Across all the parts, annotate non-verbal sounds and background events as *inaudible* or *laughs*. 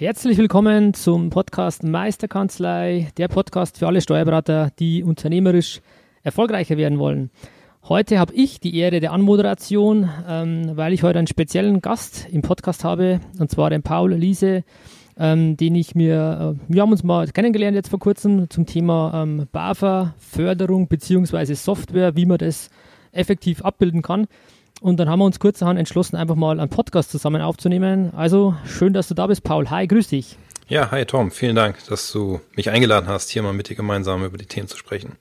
Herzlich willkommen zum Podcast Meisterkanzlei, der Podcast für alle Steuerberater, die unternehmerisch erfolgreicher werden wollen. Heute habe ich die Ehre der Anmoderation, ähm, weil ich heute einen speziellen Gast im Podcast habe, und zwar den Paul Liese, ähm, den ich mir, äh, wir haben uns mal kennengelernt jetzt vor kurzem zum Thema ähm, BAFA-Förderung bzw. Software, wie man das effektiv abbilden kann. Und dann haben wir uns kurzerhand entschlossen, einfach mal einen Podcast zusammen aufzunehmen. Also schön, dass du da bist, Paul. Hi, grüß dich. Ja, hi Tom, vielen Dank, dass du mich eingeladen hast, hier mal mit dir gemeinsam über die Themen zu sprechen.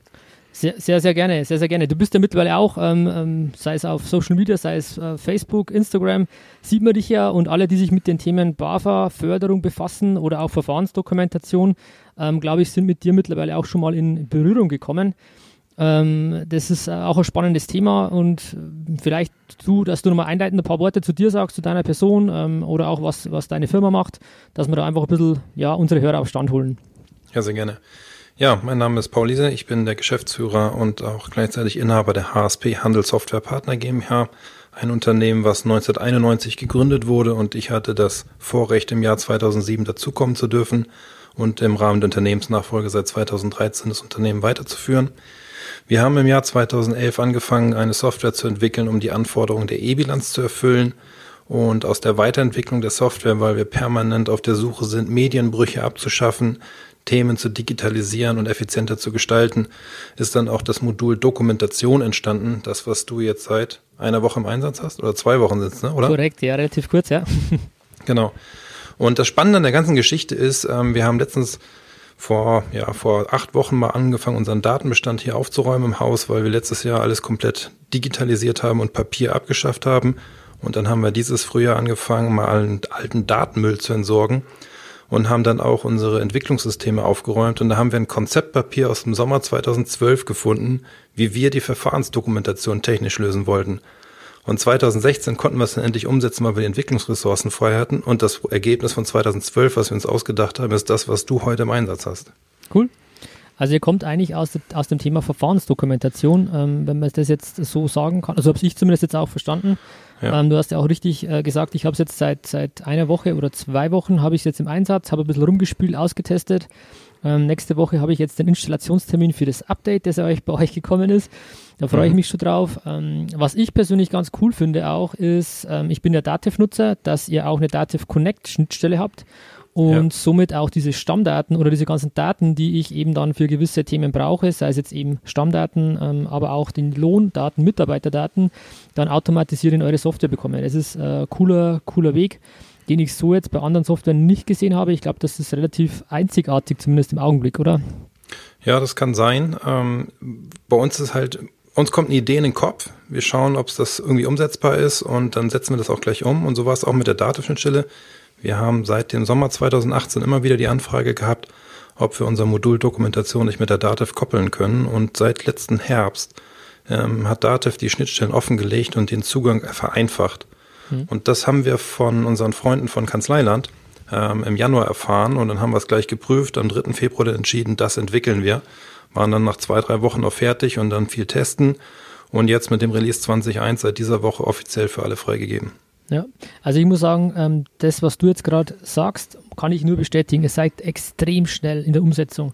Sehr, sehr, sehr gerne, sehr, sehr gerne. Du bist ja mittlerweile auch, ähm, ähm, sei es auf Social Media, sei es äh, Facebook, Instagram, sieht man dich ja und alle, die sich mit den Themen BAFA, Förderung befassen oder auch Verfahrensdokumentation, ähm, glaube ich, sind mit dir mittlerweile auch schon mal in Berührung gekommen. Ähm, das ist äh, auch ein spannendes Thema und äh, vielleicht du, dass du nochmal einleitend ein paar Worte zu dir sagst, zu deiner Person ähm, oder auch was, was deine Firma macht, dass wir da einfach ein bisschen ja, unsere Hörer auf Stand holen. Ja, sehr gerne. Ja, mein Name ist Paul Liese, ich bin der Geschäftsführer und auch gleichzeitig Inhaber der HSP Handelssoftware Partner GmbH, ein Unternehmen, was 1991 gegründet wurde und ich hatte das Vorrecht, im Jahr 2007 dazukommen zu dürfen und im Rahmen der Unternehmensnachfolge seit 2013 das Unternehmen weiterzuführen. Wir haben im Jahr 2011 angefangen, eine Software zu entwickeln, um die Anforderungen der E-Bilanz zu erfüllen. Und aus der Weiterentwicklung der Software, weil wir permanent auf der Suche sind, Medienbrüche abzuschaffen, Themen zu digitalisieren und effizienter zu gestalten, ist dann auch das Modul Dokumentation entstanden, das, was du jetzt seit einer Woche im Einsatz hast oder zwei Wochen sitzt, ne? oder? Korrekt, ja, relativ kurz, ja. genau. Und das Spannende an der ganzen Geschichte ist, ähm, wir haben letztens vor, ja, vor acht Wochen mal angefangen, unseren Datenbestand hier aufzuräumen im Haus, weil wir letztes Jahr alles komplett digitalisiert haben und Papier abgeschafft haben. Und dann haben wir dieses Frühjahr angefangen, mal allen alten Datenmüll zu entsorgen und haben dann auch unsere Entwicklungssysteme aufgeräumt. Und da haben wir ein Konzeptpapier aus dem Sommer 2012 gefunden, wie wir die Verfahrensdokumentation technisch lösen wollten. Und 2016 konnten wir es dann endlich umsetzen, weil wir die Entwicklungsressourcen frei hatten. Und das Ergebnis von 2012, was wir uns ausgedacht haben, ist das, was du heute im Einsatz hast. Cool. Also ihr kommt eigentlich aus, aus dem Thema Verfahrensdokumentation, ähm, wenn man das jetzt so sagen kann. Also habe ich zumindest jetzt auch verstanden. Ja. Ähm, du hast ja auch richtig äh, gesagt, ich habe es jetzt seit, seit einer Woche oder zwei Wochen habe ich es jetzt im Einsatz, habe ein bisschen rumgespielt, ausgetestet. Ähm, nächste Woche habe ich jetzt den Installationstermin für das Update, das euch bei euch gekommen ist. Da freue ich mhm. mich schon drauf. Ähm, was ich persönlich ganz cool finde auch, ist, ähm, ich bin ja Dativ-Nutzer, dass ihr auch eine Dativ Connect-Schnittstelle habt und ja. somit auch diese Stammdaten oder diese ganzen Daten, die ich eben dann für gewisse Themen brauche, sei es jetzt eben Stammdaten, ähm, aber auch den Lohndaten, Mitarbeiterdaten, dann automatisiert in eure Software bekomme. Das ist ein äh, cooler, cooler Weg, den ich so jetzt bei anderen Softwaren nicht gesehen habe. Ich glaube, das ist relativ einzigartig, zumindest im Augenblick, oder? Ja, das kann sein. Ähm, bei uns ist halt uns kommt eine Idee in den Kopf. Wir schauen, ob es das irgendwie umsetzbar ist und dann setzen wir das auch gleich um. Und so war es auch mit der Datenschnittstelle. Wir haben seit dem Sommer 2018 immer wieder die Anfrage gehabt, ob wir unser Modul Dokumentation nicht mit der Dativ koppeln können. Und seit letzten Herbst ähm, hat Dativ die Schnittstellen offengelegt und den Zugang vereinfacht. Mhm. Und das haben wir von unseren Freunden von Kanzleiland ähm, im Januar erfahren und dann haben wir es gleich geprüft. Am 3. Februar entschieden, das entwickeln wir. Waren dann nach zwei, drei Wochen auch fertig und dann viel testen. Und jetzt mit dem Release 20.1 seit dieser Woche offiziell für alle freigegeben. Ja, also ich muss sagen, ähm, das, was du jetzt gerade sagst, kann ich nur bestätigen. Ihr seid extrem schnell in der Umsetzung.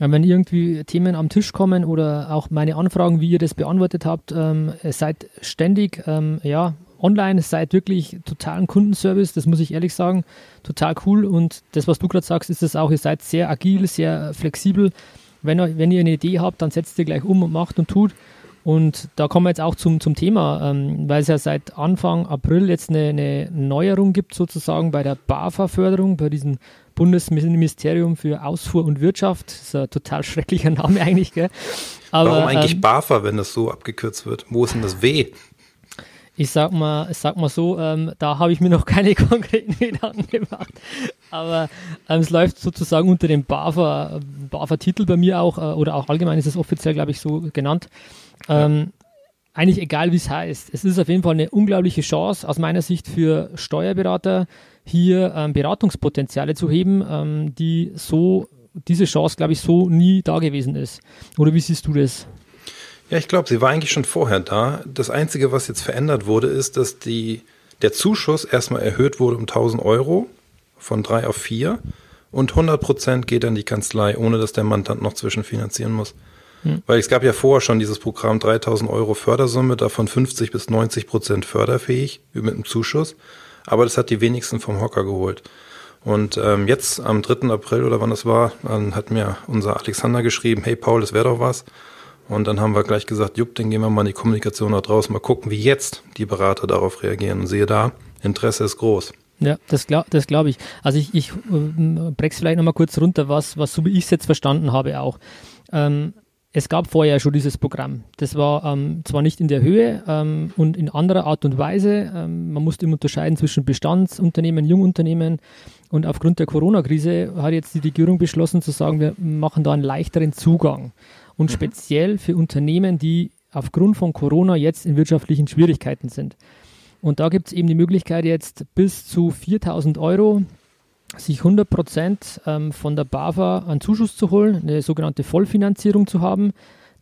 Ähm, wenn irgendwie Themen am Tisch kommen oder auch meine Anfragen, wie ihr das beantwortet habt, ähm, seid ständig ähm, ja, online, seid wirklich totalen Kundenservice, das muss ich ehrlich sagen, total cool. Und das, was du gerade sagst, ist das auch, ihr seid sehr agil, sehr flexibel. Wenn, wenn ihr eine Idee habt, dann setzt ihr gleich um und macht und tut. Und da kommen wir jetzt auch zum, zum Thema, ähm, weil es ja seit Anfang April jetzt eine, eine Neuerung gibt, sozusagen bei der BAFA-Förderung, bei diesem Bundesministerium für Ausfuhr und Wirtschaft. Das ist ein total schrecklicher Name *laughs* eigentlich, gell? Aber, Warum eigentlich ähm, BAFA, wenn das so abgekürzt wird? Wo ist denn das W? Ich sag mal, ich sag mal so, ähm, da habe ich mir noch *laughs* keine konkreten Gedanken gemacht. Aber ähm, es läuft sozusagen unter dem BAFA, BAFA-Titel bei mir auch, äh, oder auch allgemein ist es offiziell, glaube ich, so genannt. Ähm, eigentlich egal, wie es heißt. Es ist auf jeden Fall eine unglaubliche Chance aus meiner Sicht für Steuerberater, hier ähm, Beratungspotenziale zu heben, ähm, die so, diese Chance, glaube ich, so nie da gewesen ist. Oder wie siehst du das? Ja, ich glaube, sie war eigentlich schon vorher da. Das Einzige, was jetzt verändert wurde, ist, dass die, der Zuschuss erstmal erhöht wurde um 1000 Euro von drei auf vier und 100 Prozent geht an die Kanzlei, ohne dass der Mandant noch zwischenfinanzieren muss. Hm. Weil es gab ja vorher schon dieses Programm 3000 Euro Fördersumme, davon 50 bis 90 Prozent förderfähig mit einem Zuschuss. Aber das hat die wenigsten vom Hocker geholt. Und ähm, jetzt am 3. April oder wann das war, dann hat mir unser Alexander geschrieben, hey Paul, das wäre doch was. Und dann haben wir gleich gesagt, jupp, dann gehen wir mal in die Kommunikation da draußen, mal gucken, wie jetzt die Berater darauf reagieren. Und sehe da, Interesse ist groß. Ja, das glaube das glaub ich. Also ich, ich äh, breche vielleicht nochmal kurz runter, was, was so wie ich es jetzt verstanden habe auch. Ähm, es gab vorher schon dieses Programm. Das war ähm, zwar nicht in der Höhe ähm, und in anderer Art und Weise. Ähm, man musste immer unterscheiden zwischen Bestandsunternehmen, Jungunternehmen. Und aufgrund der Corona-Krise hat jetzt die Regierung beschlossen zu sagen, wir machen da einen leichteren Zugang und mhm. speziell für Unternehmen, die aufgrund von Corona jetzt in wirtschaftlichen Schwierigkeiten sind. Und da gibt es eben die Möglichkeit jetzt bis zu 4000 Euro sich 100 Prozent ähm, von der BAFA einen Zuschuss zu holen, eine sogenannte Vollfinanzierung zu haben.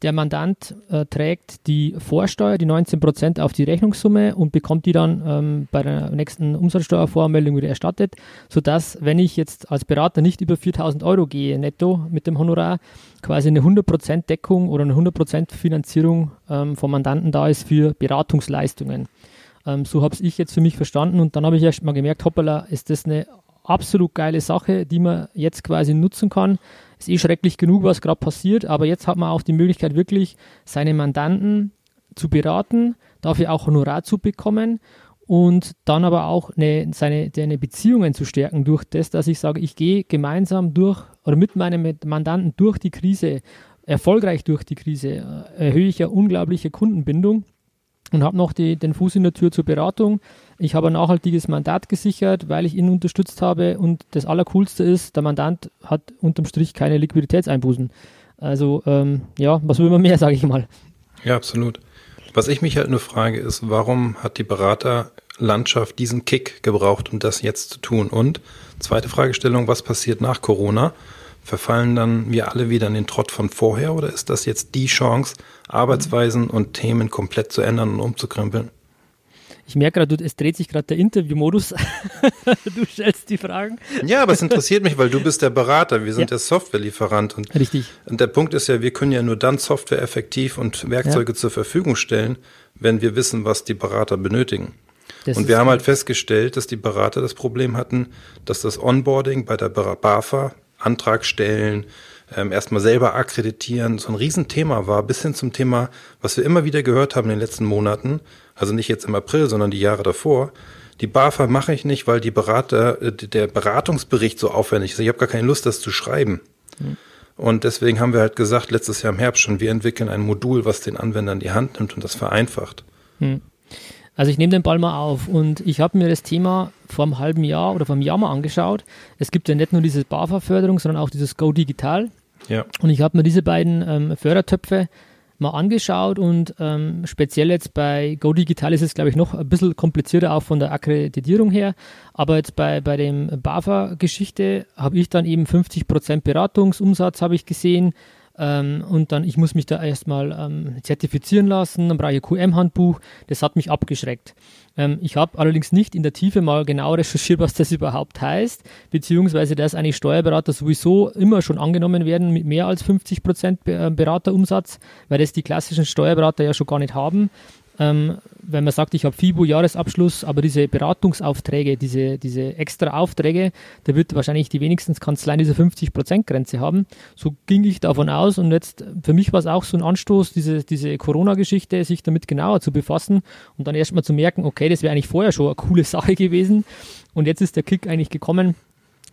Der Mandant äh, trägt die Vorsteuer, die 19 Prozent auf die Rechnungssumme und bekommt die dann ähm, bei der nächsten Umsatzsteuervoranmeldung wieder erstattet, sodass, wenn ich jetzt als Berater nicht über 4000 Euro gehe netto mit dem Honorar, quasi eine 100 Prozent Deckung oder eine 100 Prozent Finanzierung ähm, vom Mandanten da ist für Beratungsleistungen. Ähm, so habe ich jetzt für mich verstanden und dann habe ich erst mal gemerkt, hoppala, ist das eine absolut geile Sache, die man jetzt quasi nutzen kann. Ist eh schrecklich genug, was gerade passiert, aber jetzt hat man auch die Möglichkeit, wirklich seine Mandanten zu beraten, dafür auch Honorar zu bekommen und dann aber auch eine, seine, seine Beziehungen zu stärken durch das, dass ich sage, ich gehe gemeinsam durch oder mit meinem Mandanten durch die Krise, erfolgreich durch die Krise, äh, erhöhe ich ja unglaubliche Kundenbindung und habe noch die, den Fuß in der Tür zur Beratung. Ich habe ein nachhaltiges Mandat gesichert, weil ich ihn unterstützt habe und das Allercoolste ist, der Mandant hat unterm Strich keine Liquiditätseinbußen. Also ähm, ja, was will man mehr, *laughs* sage ich mal. Ja, absolut. Was ich mich halt nur frage, ist, warum hat die Beraterlandschaft diesen Kick gebraucht, um das jetzt zu tun? Und zweite Fragestellung, was passiert nach Corona? Verfallen dann wir alle wieder in den Trott von vorher oder ist das jetzt die Chance, Arbeitsweisen und Themen komplett zu ändern und umzukrempeln? Ich merke gerade, es dreht sich gerade der Interviewmodus. *laughs* du stellst die Fragen. Ja, aber es interessiert mich, weil du bist der Berater, wir sind ja. der Softwarelieferant. Und, Richtig. Und der Punkt ist ja, wir können ja nur dann Software effektiv und Werkzeuge ja. zur Verfügung stellen, wenn wir wissen, was die Berater benötigen. Das und wir haben halt festgestellt, dass die Berater das Problem hatten, dass das Onboarding bei der BAFA, Antrag stellen, ähm, erstmal selber akkreditieren, so ein Riesenthema war, bis hin zum Thema, was wir immer wieder gehört haben in den letzten Monaten, also nicht jetzt im April, sondern die Jahre davor. Die BAFA mache ich nicht, weil die Berater, äh, der Beratungsbericht so aufwendig ist. Ich habe gar keine Lust, das zu schreiben. Mhm. Und deswegen haben wir halt gesagt, letztes Jahr im Herbst schon, wir entwickeln ein Modul, was den Anwendern die Hand nimmt und das vereinfacht. Mhm. Also ich nehme den Ball mal auf und ich habe mir das Thema vor einem halben Jahr oder vor einem Jahr mal angeschaut. Es gibt ja nicht nur diese BAFA-Förderung, sondern auch dieses Go Digital. Ja. Und ich habe mir diese beiden ähm, Fördertöpfe mal angeschaut und ähm, speziell jetzt bei Go Digital ist es, glaube ich, noch ein bisschen komplizierter auch von der Akkreditierung her. Aber jetzt bei, bei dem BAFA-Geschichte habe ich dann eben 50% Beratungsumsatz habe ich gesehen, ähm, und dann, ich muss mich da erstmal ähm, zertifizieren lassen, dann brauche ich ein QM-Handbuch. Das hat mich abgeschreckt. Ähm, ich habe allerdings nicht in der Tiefe mal genau recherchiert, was das überhaupt heißt, beziehungsweise dass eigentlich Steuerberater sowieso immer schon angenommen werden mit mehr als 50 Prozent äh, Beraterumsatz, weil das die klassischen Steuerberater ja schon gar nicht haben. Ähm, wenn man sagt, ich habe FIBO-Jahresabschluss, aber diese Beratungsaufträge, diese, diese extra Aufträge, da wird wahrscheinlich die wenigsten Kanzleien diese 50%-Grenze haben. So ging ich davon aus und jetzt für mich war es auch so ein Anstoß, diese, diese Corona-Geschichte, sich damit genauer zu befassen und dann erstmal zu merken, okay, das wäre eigentlich vorher schon eine coole *laughs* Sache gewesen und jetzt ist der Kick eigentlich gekommen,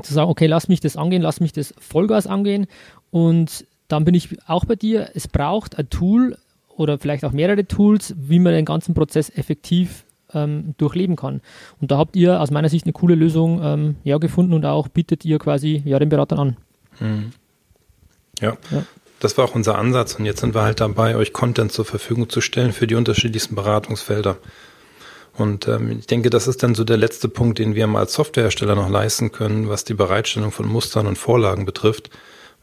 zu sagen, okay, lass mich das angehen, lass mich das Vollgas angehen und dann bin ich auch bei dir, es braucht ein Tool, oder vielleicht auch mehrere Tools, wie man den ganzen Prozess effektiv ähm, durchleben kann. Und da habt ihr aus meiner Sicht eine coole Lösung ähm, ja, gefunden und auch bietet ihr quasi ja, den Beratern an. Mhm. Ja. ja. Das war auch unser Ansatz und jetzt sind wir halt dabei, euch Content zur Verfügung zu stellen für die unterschiedlichsten Beratungsfelder. Und ähm, ich denke, das ist dann so der letzte Punkt, den wir mal als Softwarehersteller noch leisten können, was die Bereitstellung von Mustern und Vorlagen betrifft.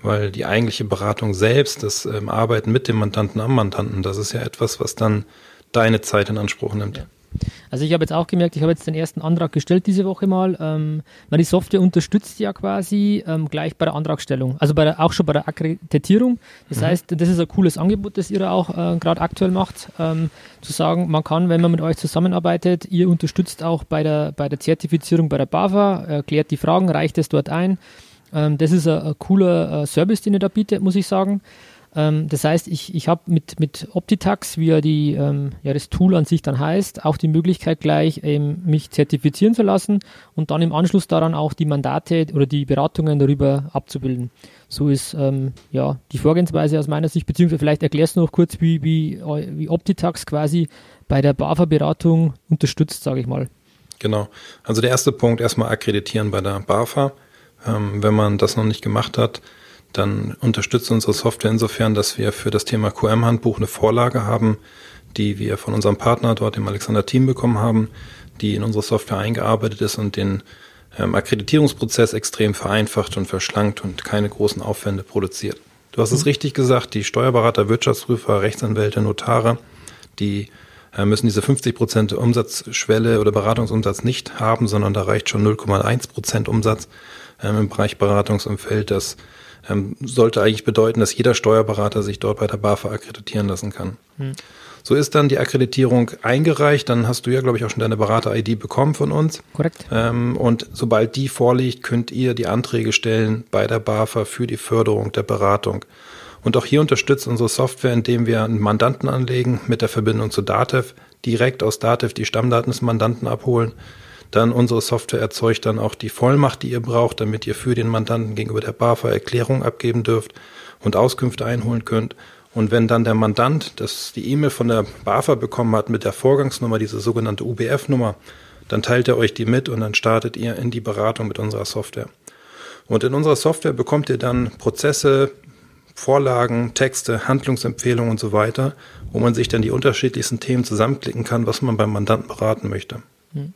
Weil die eigentliche Beratung selbst, das ähm, Arbeiten mit dem Mandanten am Mandanten, das ist ja etwas, was dann deine Zeit in Anspruch nimmt. Ja. Also ich habe jetzt auch gemerkt, ich habe jetzt den ersten Antrag gestellt diese Woche mal. Ähm, weil die Software unterstützt ja quasi ähm, gleich bei der Antragstellung, also bei der, auch schon bei der Akkreditierung. Das mhm. heißt, das ist ein cooles Angebot, das ihr auch äh, gerade aktuell macht, ähm, zu sagen, man kann, wenn man mit euch zusammenarbeitet, ihr unterstützt auch bei der, bei der Zertifizierung bei der BAFA, erklärt die Fragen, reicht es dort ein. Ähm, das ist ein, cooler äh, Service, den ihr da bietet, muss ich sagen. Ähm, das heißt, ich, ich habe mit, mit Optitax, wie ja, die, ähm, ja das Tool an sich dann heißt, auch die Möglichkeit gleich, ähm, mich zertifizieren zu lassen und dann im Anschluss daran auch die Mandate oder die Beratungen darüber abzubilden. So ist ähm, ja die Vorgehensweise aus meiner Sicht, beziehungsweise vielleicht erklärst du noch kurz, wie, wie, wie Optitax quasi bei der BAFA-Beratung unterstützt, sage ich mal. Genau. Also der erste Punkt, erstmal akkreditieren bei der BAFA. Ähm, wenn man das noch nicht gemacht hat, dann unterstützt unsere Software insofern, dass wir für das Thema QM-Handbuch eine Vorlage haben, die wir von unserem Partner dort, dem Alexander Team, bekommen haben, die in unsere Software eingearbeitet ist und den ähm, Akkreditierungsprozess extrem vereinfacht und verschlankt und keine großen Aufwände produziert. Du hast mhm. es richtig gesagt, die Steuerberater, Wirtschaftsprüfer, Rechtsanwälte, Notare, die äh, müssen diese 50 Prozent Umsatzschwelle oder Beratungsumsatz nicht haben, sondern da reicht schon 0,1 Prozent Umsatz ähm, im Bereich Beratungsumfeld. Das ähm, sollte eigentlich bedeuten, dass jeder Steuerberater sich dort bei der BAFA akkreditieren lassen kann. Hm. So ist dann die Akkreditierung eingereicht, dann hast du ja, glaube ich, auch schon deine Berater-ID bekommen von uns. Korrekt. Ähm, und sobald die vorliegt, könnt ihr die Anträge stellen bei der BAFA für die Förderung der Beratung. Und auch hier unterstützt unsere Software, indem wir einen Mandanten anlegen mit der Verbindung zu Datev, direkt aus Datev die Stammdaten des Mandanten abholen dann unsere Software erzeugt dann auch die Vollmacht, die ihr braucht, damit ihr für den Mandanten gegenüber der BAFA Erklärung abgeben dürft und Auskünfte einholen könnt. Und wenn dann der Mandant das, die E-Mail von der BAFA bekommen hat mit der Vorgangsnummer, diese sogenannte UBF-Nummer, dann teilt er euch die mit und dann startet ihr in die Beratung mit unserer Software. Und in unserer Software bekommt ihr dann Prozesse, Vorlagen, Texte, Handlungsempfehlungen und so weiter, wo man sich dann die unterschiedlichsten Themen zusammenklicken kann, was man beim Mandanten beraten möchte. Hm.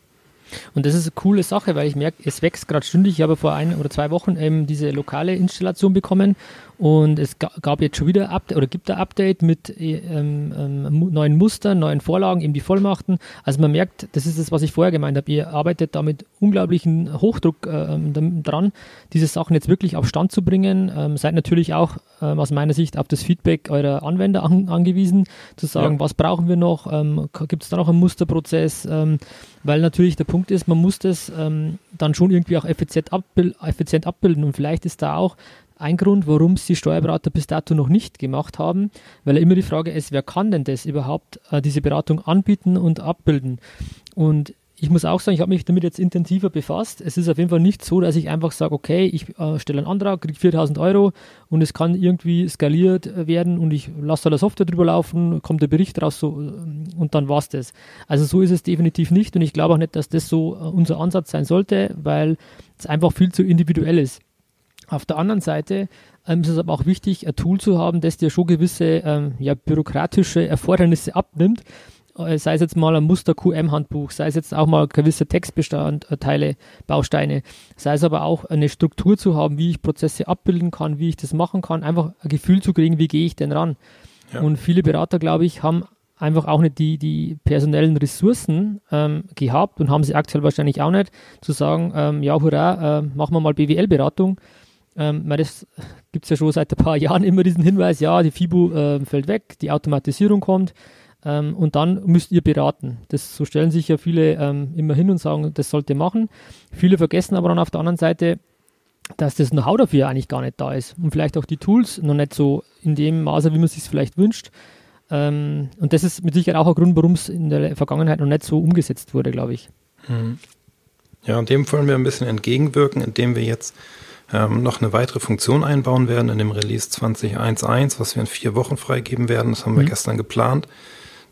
Und das ist eine coole Sache, weil ich merke, es wächst gerade stündig. Ich habe vor ein oder zwei Wochen eben diese lokale Installation bekommen und es gab jetzt schon wieder Update oder gibt ein Update mit äh, ähm, ähm, neuen Mustern, neuen Vorlagen, eben die Vollmachten. Also man merkt, das ist das, was ich vorher gemeint habe. Ihr arbeitet da mit unglaublichen Hochdruck äh, dran, diese Sachen jetzt wirklich auf Stand zu bringen. Ähm, seid natürlich auch ähm, aus meiner Sicht auf das Feedback eurer Anwender an, angewiesen, zu sagen, ja. was brauchen wir noch? Ähm, gibt es da noch einen Musterprozess? Ähm, weil natürlich der Punkt ist, man muss das dann schon irgendwie auch effizient, abbild effizient abbilden und vielleicht ist da auch ein Grund, warum es die Steuerberater bis dato noch nicht gemacht haben, weil immer die Frage ist, wer kann denn das überhaupt, äh, diese Beratung anbieten und abbilden? Und ich muss auch sagen, ich habe mich damit jetzt intensiver befasst. Es ist auf jeden Fall nicht so, dass ich einfach sage, okay, ich äh, stelle einen Antrag, kriege 4000 Euro und es kann irgendwie skaliert werden und ich lasse da der Software drüber laufen, kommt der Bericht raus so, äh, und dann war es das. Also so ist es definitiv nicht und ich glaube auch nicht, dass das so äh, unser Ansatz sein sollte, weil es einfach viel zu individuell ist. Auf der anderen Seite ähm, ist es aber auch wichtig, ein Tool zu haben, das dir schon gewisse ähm, ja, bürokratische Erfordernisse abnimmt. Äh, sei es jetzt mal ein Muster-QM-Handbuch, sei es jetzt auch mal gewisse Textbestandteile, Bausteine, sei es aber auch eine Struktur zu haben, wie ich Prozesse abbilden kann, wie ich das machen kann, einfach ein Gefühl zu kriegen, wie gehe ich denn ran. Ja. Und viele Berater, glaube ich, haben einfach auch nicht die, die personellen Ressourcen ähm, gehabt und haben sie aktuell wahrscheinlich auch nicht, zu sagen, ähm, ja, hurra, äh, machen wir mal BWL-Beratung ähm, das gibt es ja schon seit ein paar *laughs* Jahren immer diesen Hinweis, ja, die FIBU äh, fällt weg, die Automatisierung kommt ähm, und dann müsst ihr beraten. Das, so stellen sich ja viele ähm, immer hin und sagen, das sollt ihr machen. Viele vergessen aber dann auf der anderen Seite, dass das Know-how dafür eigentlich gar nicht da ist und vielleicht auch die Tools noch nicht so in dem Maße, wie man sich es vielleicht wünscht. Ähm, und das ist mit Sicherheit auch ein Grund, warum es in der Vergangenheit noch nicht so umgesetzt wurde, glaube ich. Mhm. Ja, und dem wollen wir ein bisschen entgegenwirken, indem wir jetzt ähm, noch eine weitere Funktion einbauen werden in dem Release 20.1.1, was wir in vier Wochen freigeben werden. Das haben wir mhm. gestern geplant.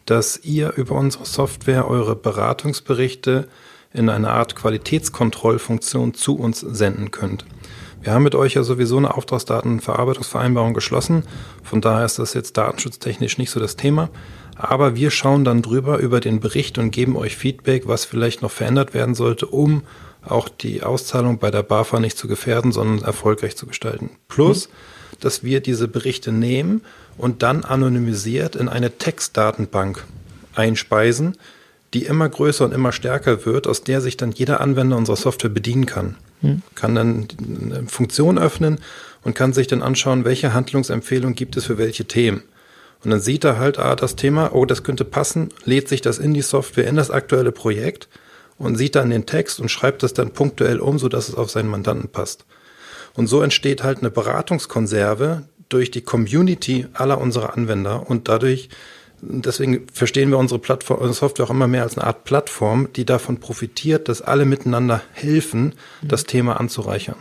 dass ihr über unsere Software eure Beratungsberichte in eine Art Qualitätskontrollfunktion zu uns senden könnt. Wir haben mit euch ja sowieso eine Auftragsdatenverarbeitungsvereinbarung geschlossen. Von daher ist das jetzt datenschutztechnisch nicht so das Thema. Aber wir schauen dann drüber über den Bericht und geben euch Feedback, was vielleicht noch verändert werden sollte, um auch die Auszahlung bei der BAFA nicht zu gefährden, sondern erfolgreich zu gestalten. Plus, mhm. dass wir diese Berichte nehmen und dann anonymisiert in eine Textdatenbank einspeisen, die immer größer und immer stärker wird, aus der sich dann jeder Anwender unserer Software bedienen kann. Hm. Kann dann eine Funktion öffnen und kann sich dann anschauen, welche Handlungsempfehlung gibt es für welche Themen. Und dann sieht er halt, ah, das Thema, oh, das könnte passen, lädt sich das in die Software, in das aktuelle Projekt und sieht dann den Text und schreibt das dann punktuell um, sodass es auf seinen Mandanten passt. Und so entsteht halt eine Beratungskonserve durch die Community aller unserer Anwender und dadurch deswegen verstehen wir unsere Plattform, unsere Software auch immer mehr als eine Art Plattform, die davon profitiert, dass alle miteinander helfen, das Thema anzureichern.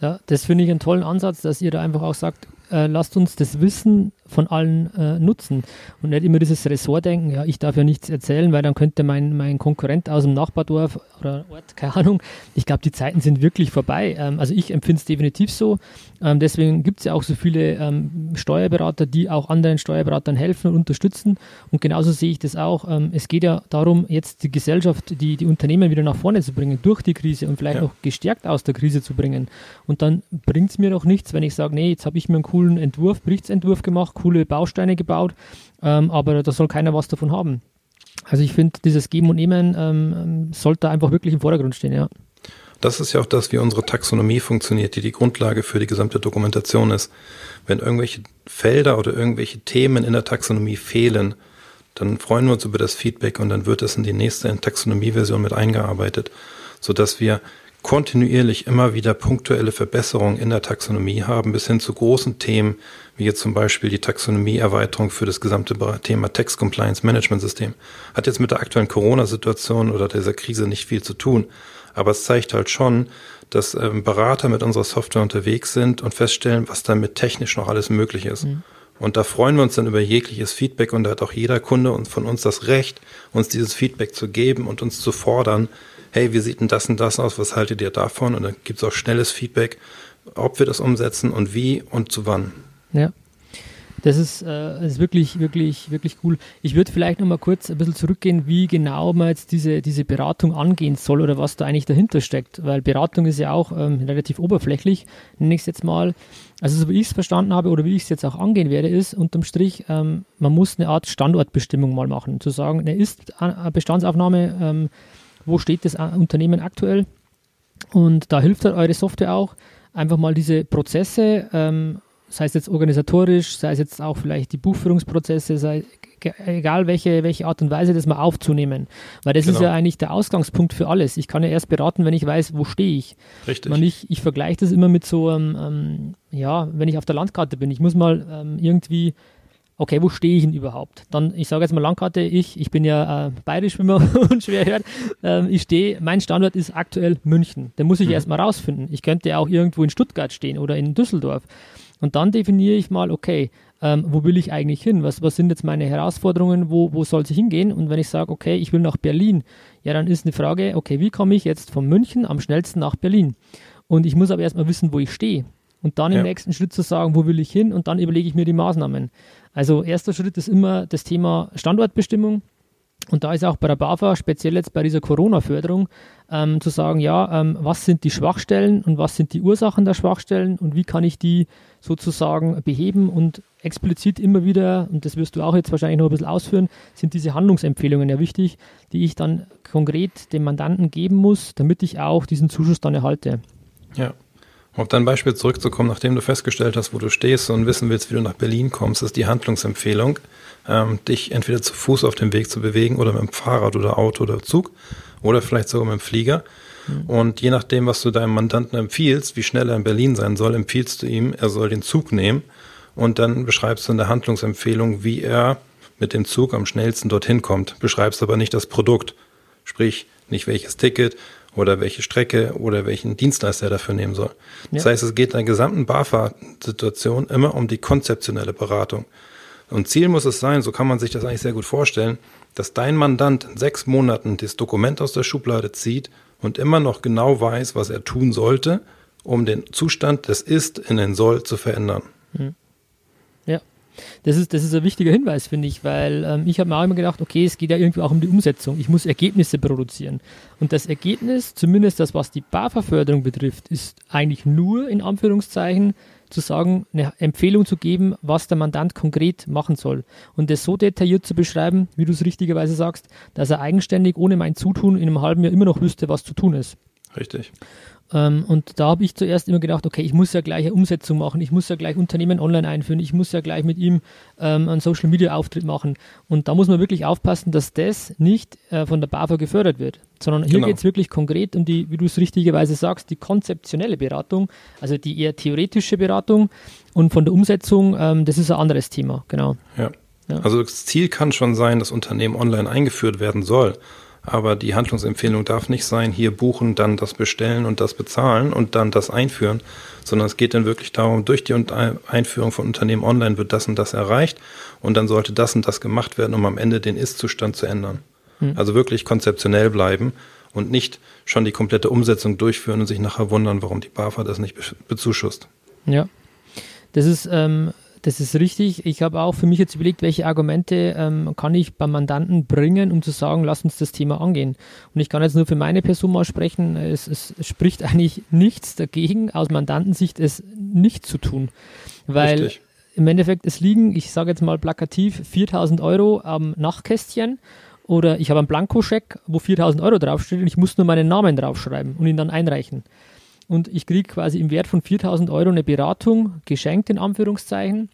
Ja, das finde ich einen tollen Ansatz, dass ihr da einfach auch sagt, äh, lasst uns das Wissen von allen äh, nutzen und nicht immer dieses Ressortdenken, ja, ich darf ja nichts erzählen, weil dann könnte mein, mein Konkurrent aus dem Nachbardorf oder Ort, keine Ahnung, ich glaube, die Zeiten sind wirklich vorbei. Ähm, also ich empfinde es definitiv so. Ähm, deswegen gibt es ja auch so viele ähm, Steuerberater, die auch anderen Steuerberatern helfen und unterstützen. Und genauso sehe ich das auch. Ähm, es geht ja darum, jetzt die Gesellschaft, die, die Unternehmen wieder nach vorne zu bringen, durch die Krise und vielleicht ja. noch gestärkt aus der Krise zu bringen. Und dann bringt es mir doch nichts, wenn ich sage, nee, jetzt habe ich mir einen coolen Entwurf, Berichtsentwurf gemacht, coole Bausteine gebaut, ähm, aber da soll keiner was davon haben. Also ich finde, dieses Geben und Nehmen ähm, sollte einfach wirklich im Vordergrund stehen, ja. Das ist ja auch das, wie unsere Taxonomie funktioniert, die die Grundlage für die gesamte Dokumentation ist. Wenn irgendwelche Felder oder irgendwelche Themen in der Taxonomie fehlen, dann freuen wir uns über das Feedback und dann wird es in die nächste Taxonomie-Version mit eingearbeitet, sodass wir kontinuierlich immer wieder punktuelle Verbesserungen in der Taxonomie haben, bis hin zu großen Themen, wie jetzt zum Beispiel die Taxonomie-Erweiterung für das gesamte Thema Tax Compliance Management System. Hat jetzt mit der aktuellen Corona-Situation oder dieser Krise nicht viel zu tun, aber es zeigt halt schon, dass ähm, Berater mit unserer Software unterwegs sind und feststellen, was damit technisch noch alles möglich ist. Mhm. Und da freuen wir uns dann über jegliches Feedback und da hat auch jeder Kunde von uns das Recht, uns dieses Feedback zu geben und uns zu fordern, hey, wie sieht denn das und das aus, was haltet ihr davon? Und dann gibt es auch schnelles Feedback, ob wir das umsetzen und wie und zu wann. Ja. Das ist, äh, ist wirklich, wirklich, wirklich cool. Ich würde vielleicht noch mal kurz ein bisschen zurückgehen, wie genau man jetzt diese, diese Beratung angehen soll oder was da eigentlich dahinter steckt. Weil Beratung ist ja auch ähm, relativ oberflächlich, nenne ich es jetzt mal. Also so wie ich es verstanden habe oder wie ich es jetzt auch angehen werde, ist unterm Strich, ähm, man muss eine Art Standortbestimmung mal machen. Zu sagen, eine Ist-Bestandsaufnahme ähm, wo steht das Unternehmen aktuell. Und da hilft halt eure Software auch, einfach mal diese Prozesse, ähm, sei es jetzt organisatorisch, sei es jetzt auch vielleicht die Buchführungsprozesse, sei egal welche, welche Art und Weise, das mal aufzunehmen. Weil das genau. ist ja eigentlich der Ausgangspunkt für alles. Ich kann ja erst beraten, wenn ich weiß, wo stehe ich. Richtig. Man, ich, ich vergleiche das immer mit so, ähm, ähm, ja, wenn ich auf der Landkarte bin. Ich muss mal ähm, irgendwie okay, wo stehe ich denn überhaupt? Dann, ich sage jetzt mal Landkarte, ich, ich bin ja äh, bayerisch, wie man *laughs* und schwer hört. Ähm, ich stehe, mein Standort ist aktuell München. Den muss ich mhm. erstmal rausfinden. Ich könnte auch irgendwo in Stuttgart stehen oder in Düsseldorf. Und dann definiere ich mal, okay, ähm, wo will ich eigentlich hin? Was, was sind jetzt meine Herausforderungen? Wo, wo soll es hingehen? Und wenn ich sage, okay, ich will nach Berlin, ja, dann ist eine Frage, okay, wie komme ich jetzt von München am schnellsten nach Berlin? Und ich muss aber erstmal wissen, wo ich stehe. Und dann ja. im nächsten Schritt zu sagen, wo will ich hin? Und dann überlege ich mir die Maßnahmen. Also erster Schritt ist immer das Thema Standortbestimmung. Und da ist auch bei der BAFA, speziell jetzt bei dieser Corona-Förderung, ähm, zu sagen, ja, ähm, was sind die Schwachstellen und was sind die Ursachen der Schwachstellen und wie kann ich die sozusagen beheben und explizit immer wieder, und das wirst du auch jetzt wahrscheinlich noch ein bisschen ausführen, sind diese Handlungsempfehlungen ja wichtig, die ich dann konkret dem Mandanten geben muss, damit ich auch diesen Zuschuss dann erhalte. Ja, auf dein Beispiel zurückzukommen, nachdem du festgestellt hast, wo du stehst und wissen willst, wie du nach Berlin kommst, ist die Handlungsempfehlung, ähm, dich entweder zu Fuß auf dem Weg zu bewegen oder mit dem Fahrrad oder Auto oder Zug oder vielleicht sogar mit dem Flieger. Mhm. Und je nachdem, was du deinem Mandanten empfiehlst, wie schnell er in Berlin sein soll, empfiehlst du ihm, er soll den Zug nehmen und dann beschreibst du in der Handlungsempfehlung, wie er mit dem Zug am schnellsten dorthin kommt. Beschreibst aber nicht das Produkt, sprich nicht welches Ticket, oder welche Strecke oder welchen Dienstleister er dafür nehmen soll. Das heißt, es geht in der gesamten BAFA-Situation immer um die konzeptionelle Beratung. Und Ziel muss es sein, so kann man sich das eigentlich sehr gut vorstellen, dass dein Mandant in sechs Monaten das Dokument aus der Schublade zieht und immer noch genau weiß, was er tun sollte, um den Zustand des Ist in den Soll zu verändern. Hm. Ja, das ist, das ist ein wichtiger Hinweis, finde ich, weil ähm, ich habe mir auch immer gedacht, okay, es geht ja irgendwie auch um die Umsetzung. Ich muss Ergebnisse produzieren. Und das Ergebnis, zumindest das, was die BAFA-Förderung betrifft, ist eigentlich nur in Anführungszeichen zu sagen, eine Empfehlung zu geben, was der Mandant konkret machen soll. Und das so detailliert zu beschreiben, wie du es richtigerweise sagst, dass er eigenständig ohne mein Zutun in einem halben Jahr immer noch wüsste, was zu tun ist. Richtig. Ähm, und da habe ich zuerst immer gedacht, okay, ich muss ja gleich eine Umsetzung machen, ich muss ja gleich Unternehmen online einführen, ich muss ja gleich mit ihm ähm, einen Social Media Auftritt machen. Und da muss man wirklich aufpassen, dass das nicht äh, von der BAFA gefördert wird, sondern hier genau. geht es wirklich konkret um die, wie du es richtigerweise sagst, die konzeptionelle Beratung, also die eher theoretische Beratung und von der Umsetzung, ähm, das ist ein anderes Thema, genau. Ja. ja. Also das Ziel kann schon sein, dass Unternehmen online eingeführt werden soll. Aber die Handlungsempfehlung darf nicht sein, hier buchen, dann das bestellen und das bezahlen und dann das einführen, sondern es geht dann wirklich darum, durch die Einführung von Unternehmen online wird das und das erreicht und dann sollte das und das gemacht werden, um am Ende den Ist-Zustand zu ändern. Mhm. Also wirklich konzeptionell bleiben und nicht schon die komplette Umsetzung durchführen und sich nachher wundern, warum die BAFA das nicht bezuschusst. Ja, das ist ähm, das ist richtig. Ich habe auch für mich jetzt überlegt, welche Argumente ähm, kann ich beim Mandanten bringen, um zu sagen, lass uns das Thema angehen. Und ich kann jetzt nur für meine Person mal sprechen. Es, es spricht *laughs* eigentlich nichts dagegen, aus Mandantensicht es nicht zu tun. Weil richtig. im Endeffekt es liegen, ich sage jetzt mal plakativ, 4000 Euro am Nachtkästchen oder ich habe einen Blankoscheck, wo 4000 Euro draufsteht und ich muss nur meinen Namen draufschreiben und ihn dann einreichen und ich kriege quasi im Wert von 4000 Euro eine Beratung geschenkt, in Anführungszeichen.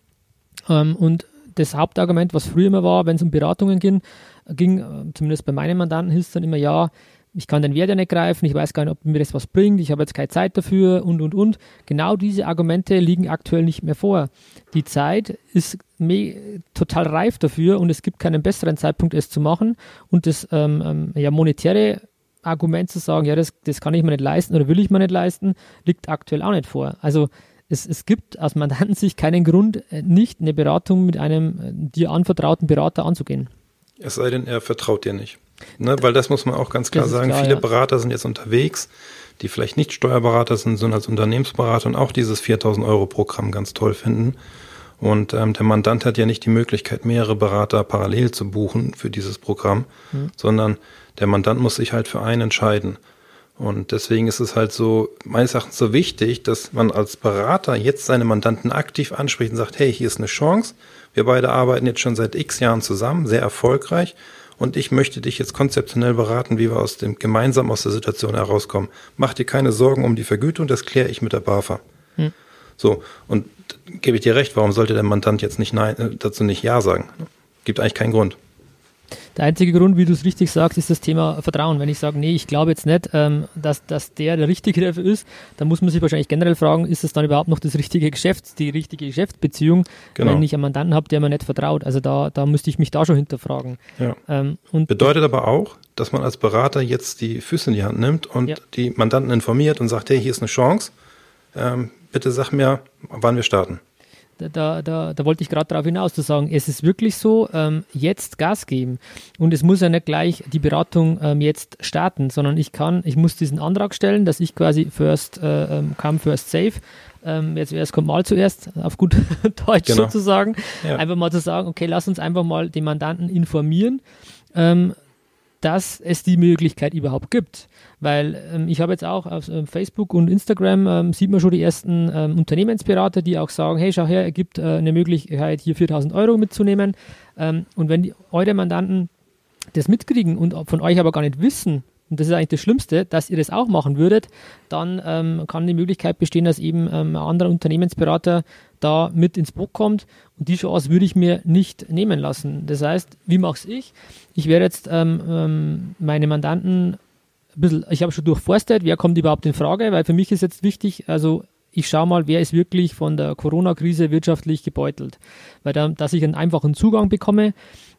Ähm, und das Hauptargument, was früher immer war, wenn es um Beratungen ging, ging, äh, zumindest bei meinen Mandanten, hieß dann immer, ja, ich kann den Wert ja nicht greifen, ich weiß gar nicht, ob mir das was bringt, ich habe jetzt keine Zeit dafür und, und, und. Genau diese Argumente liegen aktuell nicht mehr vor. Die Zeit ist total reif dafür und es gibt keinen besseren Zeitpunkt, es zu machen. Und das ähm, ähm ja, monetäre Argument zu sagen, ja, das, das kann ich mir nicht leisten oder will ich mir nicht leisten, liegt aktuell auch nicht vor. Also es, es gibt aus Mandantensicht keinen Grund, äh, nicht eine Beratung mit einem äh, dir anvertrauten Berater anzugehen. Es sei denn, er vertraut dir nicht. Ne? Weil das muss man auch ganz klar sagen. Klar, Viele ja. Berater sind jetzt unterwegs, die vielleicht nicht Steuerberater sind, sondern als Unternehmensberater und auch dieses 4000 Euro Programm ganz toll finden. Und ähm, der Mandant hat ja nicht die Möglichkeit, mehrere Berater parallel zu buchen für dieses Programm, mhm. sondern der Mandant muss sich halt für einen entscheiden. Und deswegen ist es halt so, meines Erachtens so wichtig, dass man als Berater jetzt seine Mandanten aktiv anspricht und sagt, hey, hier ist eine Chance. Wir beide arbeiten jetzt schon seit x Jahren zusammen, sehr erfolgreich. Und ich möchte dich jetzt konzeptionell beraten, wie wir aus dem, gemeinsam aus der Situation herauskommen. Mach dir keine Sorgen um die Vergütung, das kläre ich mit der BAFA. Hm. So, und gebe ich dir recht, warum sollte der Mandant jetzt nicht nein, äh, dazu nicht Ja sagen? Gibt eigentlich keinen Grund. Der einzige Grund, wie du es richtig sagst, ist das Thema Vertrauen. Wenn ich sage, nee, ich glaube jetzt nicht, ähm, dass, dass der der Richtige dafür ist, dann muss man sich wahrscheinlich generell fragen, ist es dann überhaupt noch das richtige Geschäft, die richtige Geschäftsbeziehung, genau. wenn ich einen Mandanten habe, der mir nicht vertraut. Also da, da müsste ich mich da schon hinterfragen. Ja. Ähm, und Bedeutet aber auch, dass man als Berater jetzt die Füße in die Hand nimmt und ja. die Mandanten informiert und sagt, hey, hier ist eine Chance. Ähm, bitte sag mir, wann wir starten da, da, da wollte ich gerade darauf hinaus, zu sagen, es ist wirklich so, ähm, jetzt Gas geben. Und es muss ja nicht gleich die Beratung ähm, jetzt starten, sondern ich kann, ich muss diesen Antrag stellen, dass ich quasi first äh, ähm, come, first save. Ähm, jetzt erst kommt mal zuerst, auf gut *laughs* Deutsch genau. sozusagen. Ja. Einfach mal zu sagen, okay, lass uns einfach mal den Mandanten informieren. Ähm, dass es die Möglichkeit überhaupt gibt. Weil ähm, ich habe jetzt auch auf ähm, Facebook und Instagram ähm, sieht man schon die ersten ähm, Unternehmensberater, die auch sagen, hey, schau her, es gibt äh, eine Möglichkeit, hier 4000 Euro mitzunehmen. Ähm, und wenn die, eure Mandanten das mitkriegen und von euch aber gar nicht wissen, und das ist eigentlich das Schlimmste, dass ihr das auch machen würdet, dann ähm, kann die Möglichkeit bestehen, dass eben ähm, ein anderer Unternehmensberater da mit ins Boot kommt. Und die Chance würde ich mir nicht nehmen lassen. Das heißt, wie mache ich? Ich werde jetzt ähm, ähm, meine Mandanten ein bisschen, ich habe schon durchforstet, wer kommt überhaupt in Frage, weil für mich ist jetzt wichtig, also ich schaue mal, wer ist wirklich von der Corona-Krise wirtschaftlich gebeutelt. Weil da, dass ich einen einfachen Zugang bekomme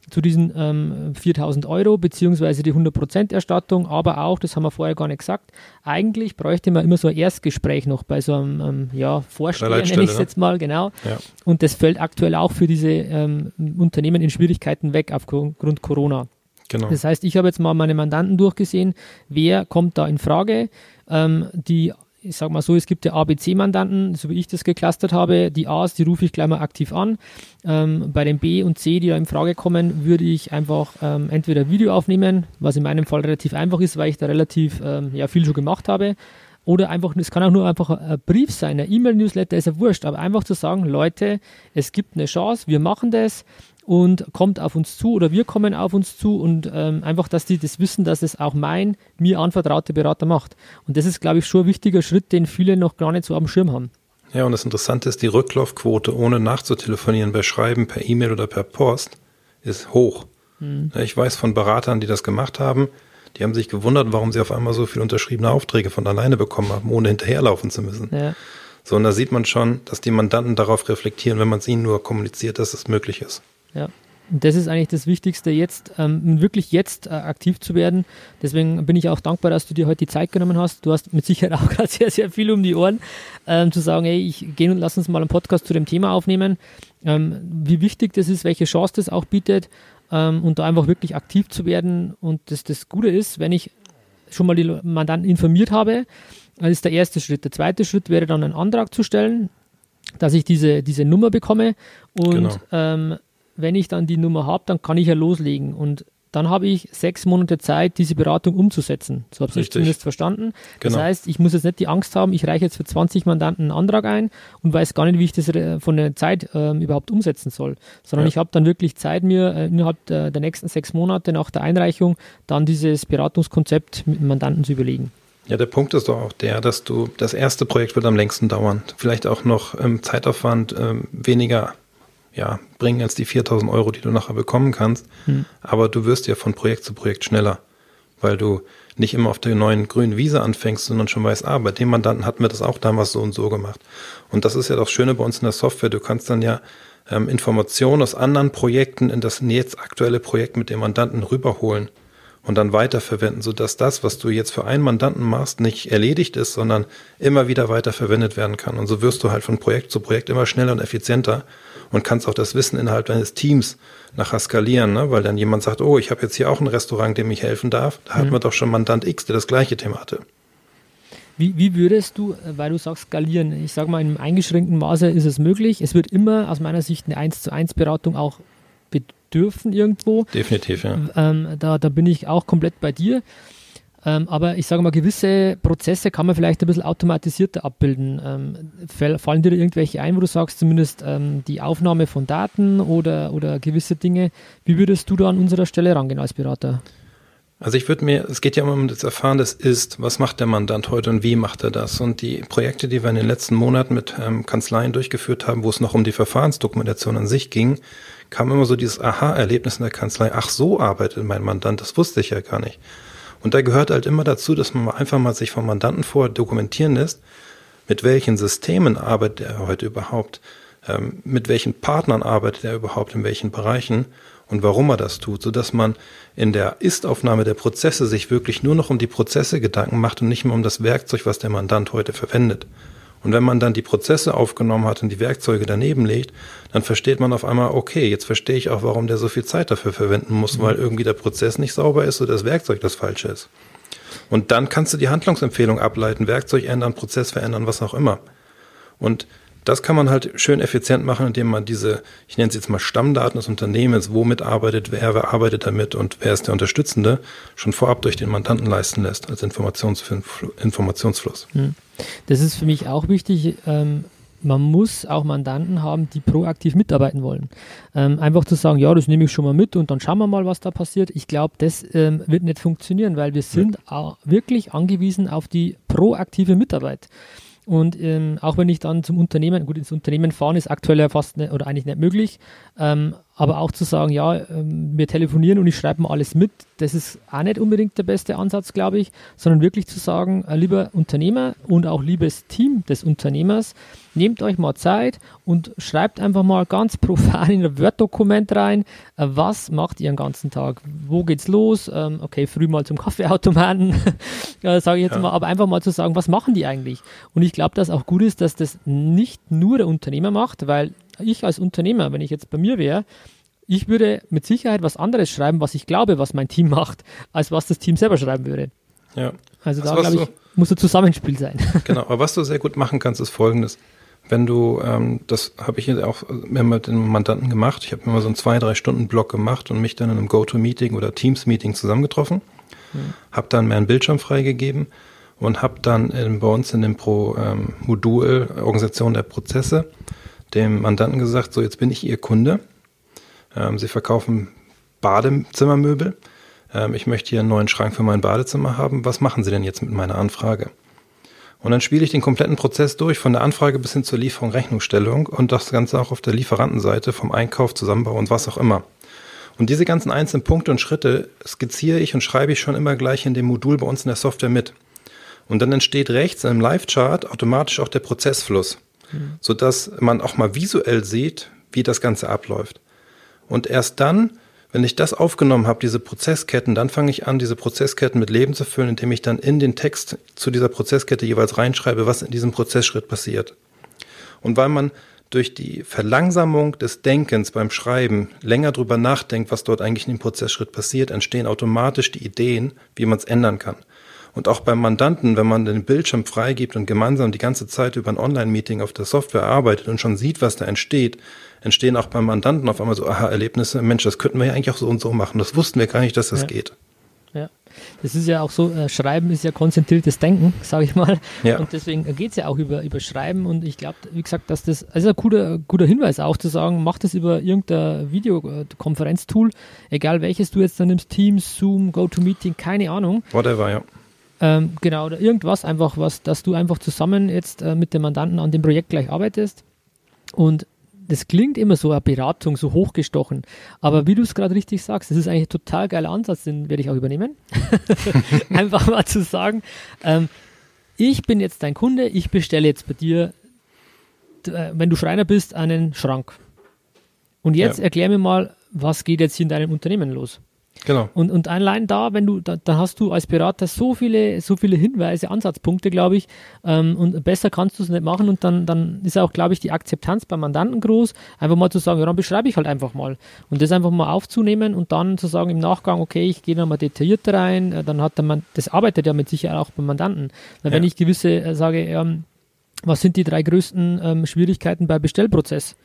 zu diesen ähm, 4000 Euro beziehungsweise die 100% Erstattung, aber auch, das haben wir vorher gar nicht gesagt, eigentlich bräuchte man immer so ein Erstgespräch noch bei so einem ähm, ja, Vorsteher, nenne ich es ne? jetzt mal, genau. Ja. Und das fällt aktuell auch für diese ähm, Unternehmen in Schwierigkeiten weg aufgrund Corona. Genau. Das heißt, ich habe jetzt mal meine Mandanten durchgesehen, wer kommt da in Frage. Ähm, die ich sage mal so, es gibt ja ABC-Mandanten, so wie ich das geclustert habe. Die A's, die rufe ich gleich mal aktiv an. Ähm, bei den B und C, die da in Frage kommen, würde ich einfach ähm, entweder Video aufnehmen, was in meinem Fall relativ einfach ist, weil ich da relativ ähm, ja, viel schon gemacht habe. Oder einfach, es kann auch nur einfach ein Brief sein, ein E-Mail-Newsletter ist ja wurscht, aber einfach zu sagen, Leute, es gibt eine Chance, wir machen das, und kommt auf uns zu oder wir kommen auf uns zu und ähm, einfach, dass die das wissen, dass es auch mein, mir anvertraute Berater macht. Und das ist, glaube ich, schon ein wichtiger Schritt, den viele noch gar nicht so am Schirm haben. Ja, und das Interessante ist, die Rücklaufquote ohne nachzutelefonieren bei Schreiben per E-Mail oder per Post ist hoch. Mhm. Ich weiß von Beratern, die das gemacht haben, die haben sich gewundert, warum sie auf einmal so viele unterschriebene Aufträge von alleine bekommen haben, ohne hinterherlaufen zu müssen. Ja. So, und da sieht man schon, dass die Mandanten darauf reflektieren, wenn man es ihnen nur kommuniziert, dass es möglich ist. Ja. Das ist eigentlich das Wichtigste jetzt, ähm, wirklich jetzt äh, aktiv zu werden. Deswegen bin ich auch dankbar, dass du dir heute die Zeit genommen hast. Du hast mit Sicherheit *laughs* auch gerade sehr, sehr viel um die Ohren, ähm, zu sagen, ey, ich gehe und lass uns mal einen Podcast zu dem Thema aufnehmen. Ähm, wie wichtig das ist, welche Chance das auch bietet ähm, und da einfach wirklich aktiv zu werden. Und das, das Gute ist, wenn ich schon mal die Mandanten informiert habe, das ist der erste Schritt. Der zweite Schritt wäre dann einen Antrag zu stellen, dass ich diese, diese Nummer bekomme und genau. ähm, wenn ich dann die Nummer habe, dann kann ich ja loslegen. Und dann habe ich sechs Monate Zeit, diese Beratung umzusetzen. So habe ich zumindest verstanden. Genau. Das heißt, ich muss jetzt nicht die Angst haben, ich reiche jetzt für 20 Mandanten einen Antrag ein und weiß gar nicht, wie ich das von der Zeit ähm, überhaupt umsetzen soll. Sondern ja. ich habe dann wirklich Zeit, mir äh, innerhalb der, der, nächsten sechs Monate nach der Einreichung dann dieses Beratungskonzept mit dem Mandanten zu überlegen. Ja, der Punkt ist doch auch der, dass du das erste Projekt wird am längsten dauern. Vielleicht auch noch ähm, Zeitaufwand ähm, weniger ja, bringen als die 4000 Euro, die du nachher bekommen kannst. Hm. Aber du wirst ja von Projekt zu Projekt schneller, weil du nicht immer auf der neuen grünen Wiese anfängst, sondern schon weißt, ah, bei dem Mandanten hatten wir das auch damals so und so gemacht. Und das ist ja das Schöne bei uns in der Software. Du kannst dann ja ähm, Informationen aus anderen Projekten in das jetzt aktuelle Projekt mit dem Mandanten rüberholen und dann weiterverwenden, sodass das, was du jetzt für einen Mandanten machst, nicht erledigt ist, sondern immer wieder weiterverwendet werden kann. Und so wirst du halt von Projekt zu Projekt immer schneller und effizienter und kannst auch das Wissen innerhalb deines Teams nachher skalieren, ne? weil dann jemand sagt, oh, ich habe jetzt hier auch ein Restaurant, dem ich helfen darf. Da mhm. hatten wir doch schon Mandant X, der das gleiche Thema hatte. Wie, wie würdest du, äh, weil du sagst skalieren, ich sage mal, in einem eingeschränkten Maße ist es möglich. Es wird immer aus meiner Sicht eine 1 zu 1 Beratung auch bedürfen irgendwo. Definitiv, ja. Ähm, da, da bin ich auch komplett bei dir. Ähm, aber ich sage mal, gewisse Prozesse kann man vielleicht ein bisschen automatisierter abbilden. Ähm, fallen dir da irgendwelche ein, wo du sagst, zumindest ähm, die Aufnahme von Daten oder, oder gewisse Dinge? Wie würdest du da an unserer Stelle rangehen als Berater? Also ich würde mir, es geht ja immer um das Erfahren des Ist, was macht der Mandant heute und wie macht er das? Und die Projekte, die wir in den letzten Monaten mit ähm, Kanzleien durchgeführt haben, wo es noch um die Verfahrensdokumentation an sich ging, kam immer so dieses Aha-Erlebnis in der Kanzlei, ach so arbeitet mein Mandant, das wusste ich ja gar nicht. Und da gehört halt immer dazu, dass man einfach mal sich vom Mandanten vor dokumentieren lässt, mit welchen Systemen arbeitet er heute überhaupt, ähm, mit welchen Partnern arbeitet er überhaupt, in welchen Bereichen und warum er das tut, sodass man in der Ist-Aufnahme der Prozesse sich wirklich nur noch um die Prozesse Gedanken macht und nicht mehr um das Werkzeug, was der Mandant heute verwendet. Und wenn man dann die Prozesse aufgenommen hat und die Werkzeuge daneben legt, dann versteht man auf einmal, okay, jetzt verstehe ich auch, warum der so viel Zeit dafür verwenden muss, mhm. weil irgendwie der Prozess nicht sauber ist oder das Werkzeug das falsche ist. Und dann kannst du die Handlungsempfehlung ableiten, Werkzeug ändern, Prozess verändern, was auch immer. Und das kann man halt schön effizient machen, indem man diese, ich nenne es jetzt mal Stammdaten des Unternehmens, womit arbeitet wer, wer arbeitet damit und wer ist der Unterstützende, schon vorab durch den Mandanten leisten lässt als Informationsfluss. Hm. Das ist für mich auch wichtig. Ähm, man muss auch Mandanten haben, die proaktiv mitarbeiten wollen. Ähm, einfach zu sagen, ja, das nehme ich schon mal mit und dann schauen wir mal, was da passiert. Ich glaube, das ähm, wird nicht funktionieren, weil wir sind ja. wirklich angewiesen auf die proaktive Mitarbeit. Und ähm, auch wenn ich dann zum Unternehmen, gut, ins Unternehmen fahren ist aktuell ja fast nicht, oder eigentlich nicht möglich, ähm, aber auch zu sagen, ja, ähm, wir telefonieren und ich schreibe mal alles mit, das ist auch nicht unbedingt der beste Ansatz, glaube ich, sondern wirklich zu sagen, äh, lieber Unternehmer und auch liebes Team des Unternehmers, nehmt euch mal Zeit und schreibt einfach mal ganz *laughs* profan in ein Word-Dokument rein, äh, was macht ihr den ganzen Tag? Wo geht's los? Ähm, okay, früh mal zum *laughs* Kaffeeautomaten, *laughs* äh, sage ich jetzt ja. mal, aber einfach mal zu sagen, was machen die eigentlich? Und ich glaube, dass auch gut ist, dass das nicht nur der Unternehmer macht, weil ich als Unternehmer, wenn ich jetzt bei mir wäre, ich würde mit Sicherheit was anderes schreiben, was ich glaube, was mein Team *laughs* macht, als was das Team selber schreiben würde. Ja. Also, also da, glaube ich, muss ein Zusammenspiel sein. *laughs* Genau, aber was du sehr gut machen kannst, ist folgendes. Wenn du, ähm, das habe ich auch mehr mit den Mandanten gemacht, ich habe mir mal so einen zwei, drei Stunden Block gemacht und mich dann in einem Go-To-Meeting oder Teams-Meeting zusammengetroffen, mhm. habe dann mir einen Bildschirm freigegeben und habe dann in, bei uns in dem Pro-Modul ähm, Organisation der Prozesse dem Mandanten gesagt, so jetzt bin ich Ihr Kunde. Ähm, Sie verkaufen Badezimmermöbel. Ähm, ich möchte hier einen neuen Schrank für mein Badezimmer haben. Was machen Sie denn jetzt mit meiner Anfrage? Und dann spiele ich den kompletten Prozess durch, von der Anfrage bis hin zur Lieferung, Rechnungsstellung und das Ganze auch auf der Lieferantenseite, vom Einkauf, Zusammenbau und was auch immer. Und diese ganzen einzelnen Punkte und Schritte skizziere ich und schreibe ich schon immer gleich in dem Modul bei uns in der Software mit. Und dann entsteht rechts im Live-Chart automatisch auch der Prozessfluss mhm. sodass man auch mal visuell sieht, wie das Ganze abläuft. Und erst dann, wenn ich das aufgenommen habe, diese Prozessketten, dann fange ich an, diese Prozessketten mit Leben zu füllen, indem ich dann in den Text zu dieser Prozesskette jeweils reinschreibe, was in diesem Prozessschritt passiert. Und weil man durch die Verlangsamung des Denkens beim Schreiben länger drüber nachdenkt, was dort eigentlich in dem Prozessschritt passiert, entstehen automatisch die Ideen, wie man es ändern kann. Und auch beim Mandanten, wenn man den Bildschirm freigibt und gemeinsam die ganze Zeit über ein Online-Meeting auf der Software arbeitet und schon sieht, was da entsteht, entstehen auch beim Mandanten auf einmal so Aha-Erlebnisse. Mensch, das könnten wir ja eigentlich auch so und so machen. Das wussten wir gar nicht, dass das ja. geht. Ja, das ist ja auch so, äh, Schreiben ist ja konzentriertes Denken, *laughs* sage ich mal. Ja. Und deswegen geht es ja auch über, über Schreiben und ich glaube, wie gesagt, dass das, also ein guter, guter Hinweis auch zu sagen, mach das über irgendein Videokonferenztool, egal welches du jetzt dann nimmst, Teams, Zoom, GoToMeeting, keine Ahnung. Whatever, ja. Ähm, genau, oder irgendwas einfach, was, dass du einfach zusammen jetzt äh, mit dem Mandanten an dem Projekt gleich arbeitest. Und das klingt immer so eine Beratung, so hochgestochen. Aber wie du es gerade richtig sagst, das ist eigentlich ein total geiler Ansatz, den werde ich auch übernehmen. *laughs* einfach mal zu sagen, ähm, ich bin jetzt dein Kunde, ich bestelle jetzt bei dir, äh, wenn du Schreiner bist, einen Schrank. Und jetzt ja. erklär mir mal, was geht jetzt hier in deinem Unternehmen los? Genau. Und, und allein da, wenn du, da, da hast du als Berater so viele, so viele Hinweise, Ansatzpunkte, glaube ich, ähm, und besser kannst du es nicht machen und dann, dann ist auch, glaube ich, die Akzeptanz beim Mandanten groß, einfach mal zu sagen, ja, dann beschreibe ich halt einfach mal. Und das einfach mal aufzunehmen und dann zu sagen im Nachgang, okay, ich gehe nochmal detailliert rein, äh, dann hat der Mann, das arbeitet ja mit Sicherheit auch beim Mandanten. Weil ja. wenn ich gewisse äh, sage, ähm, was sind die drei größten ähm, Schwierigkeiten bei Bestellprozess?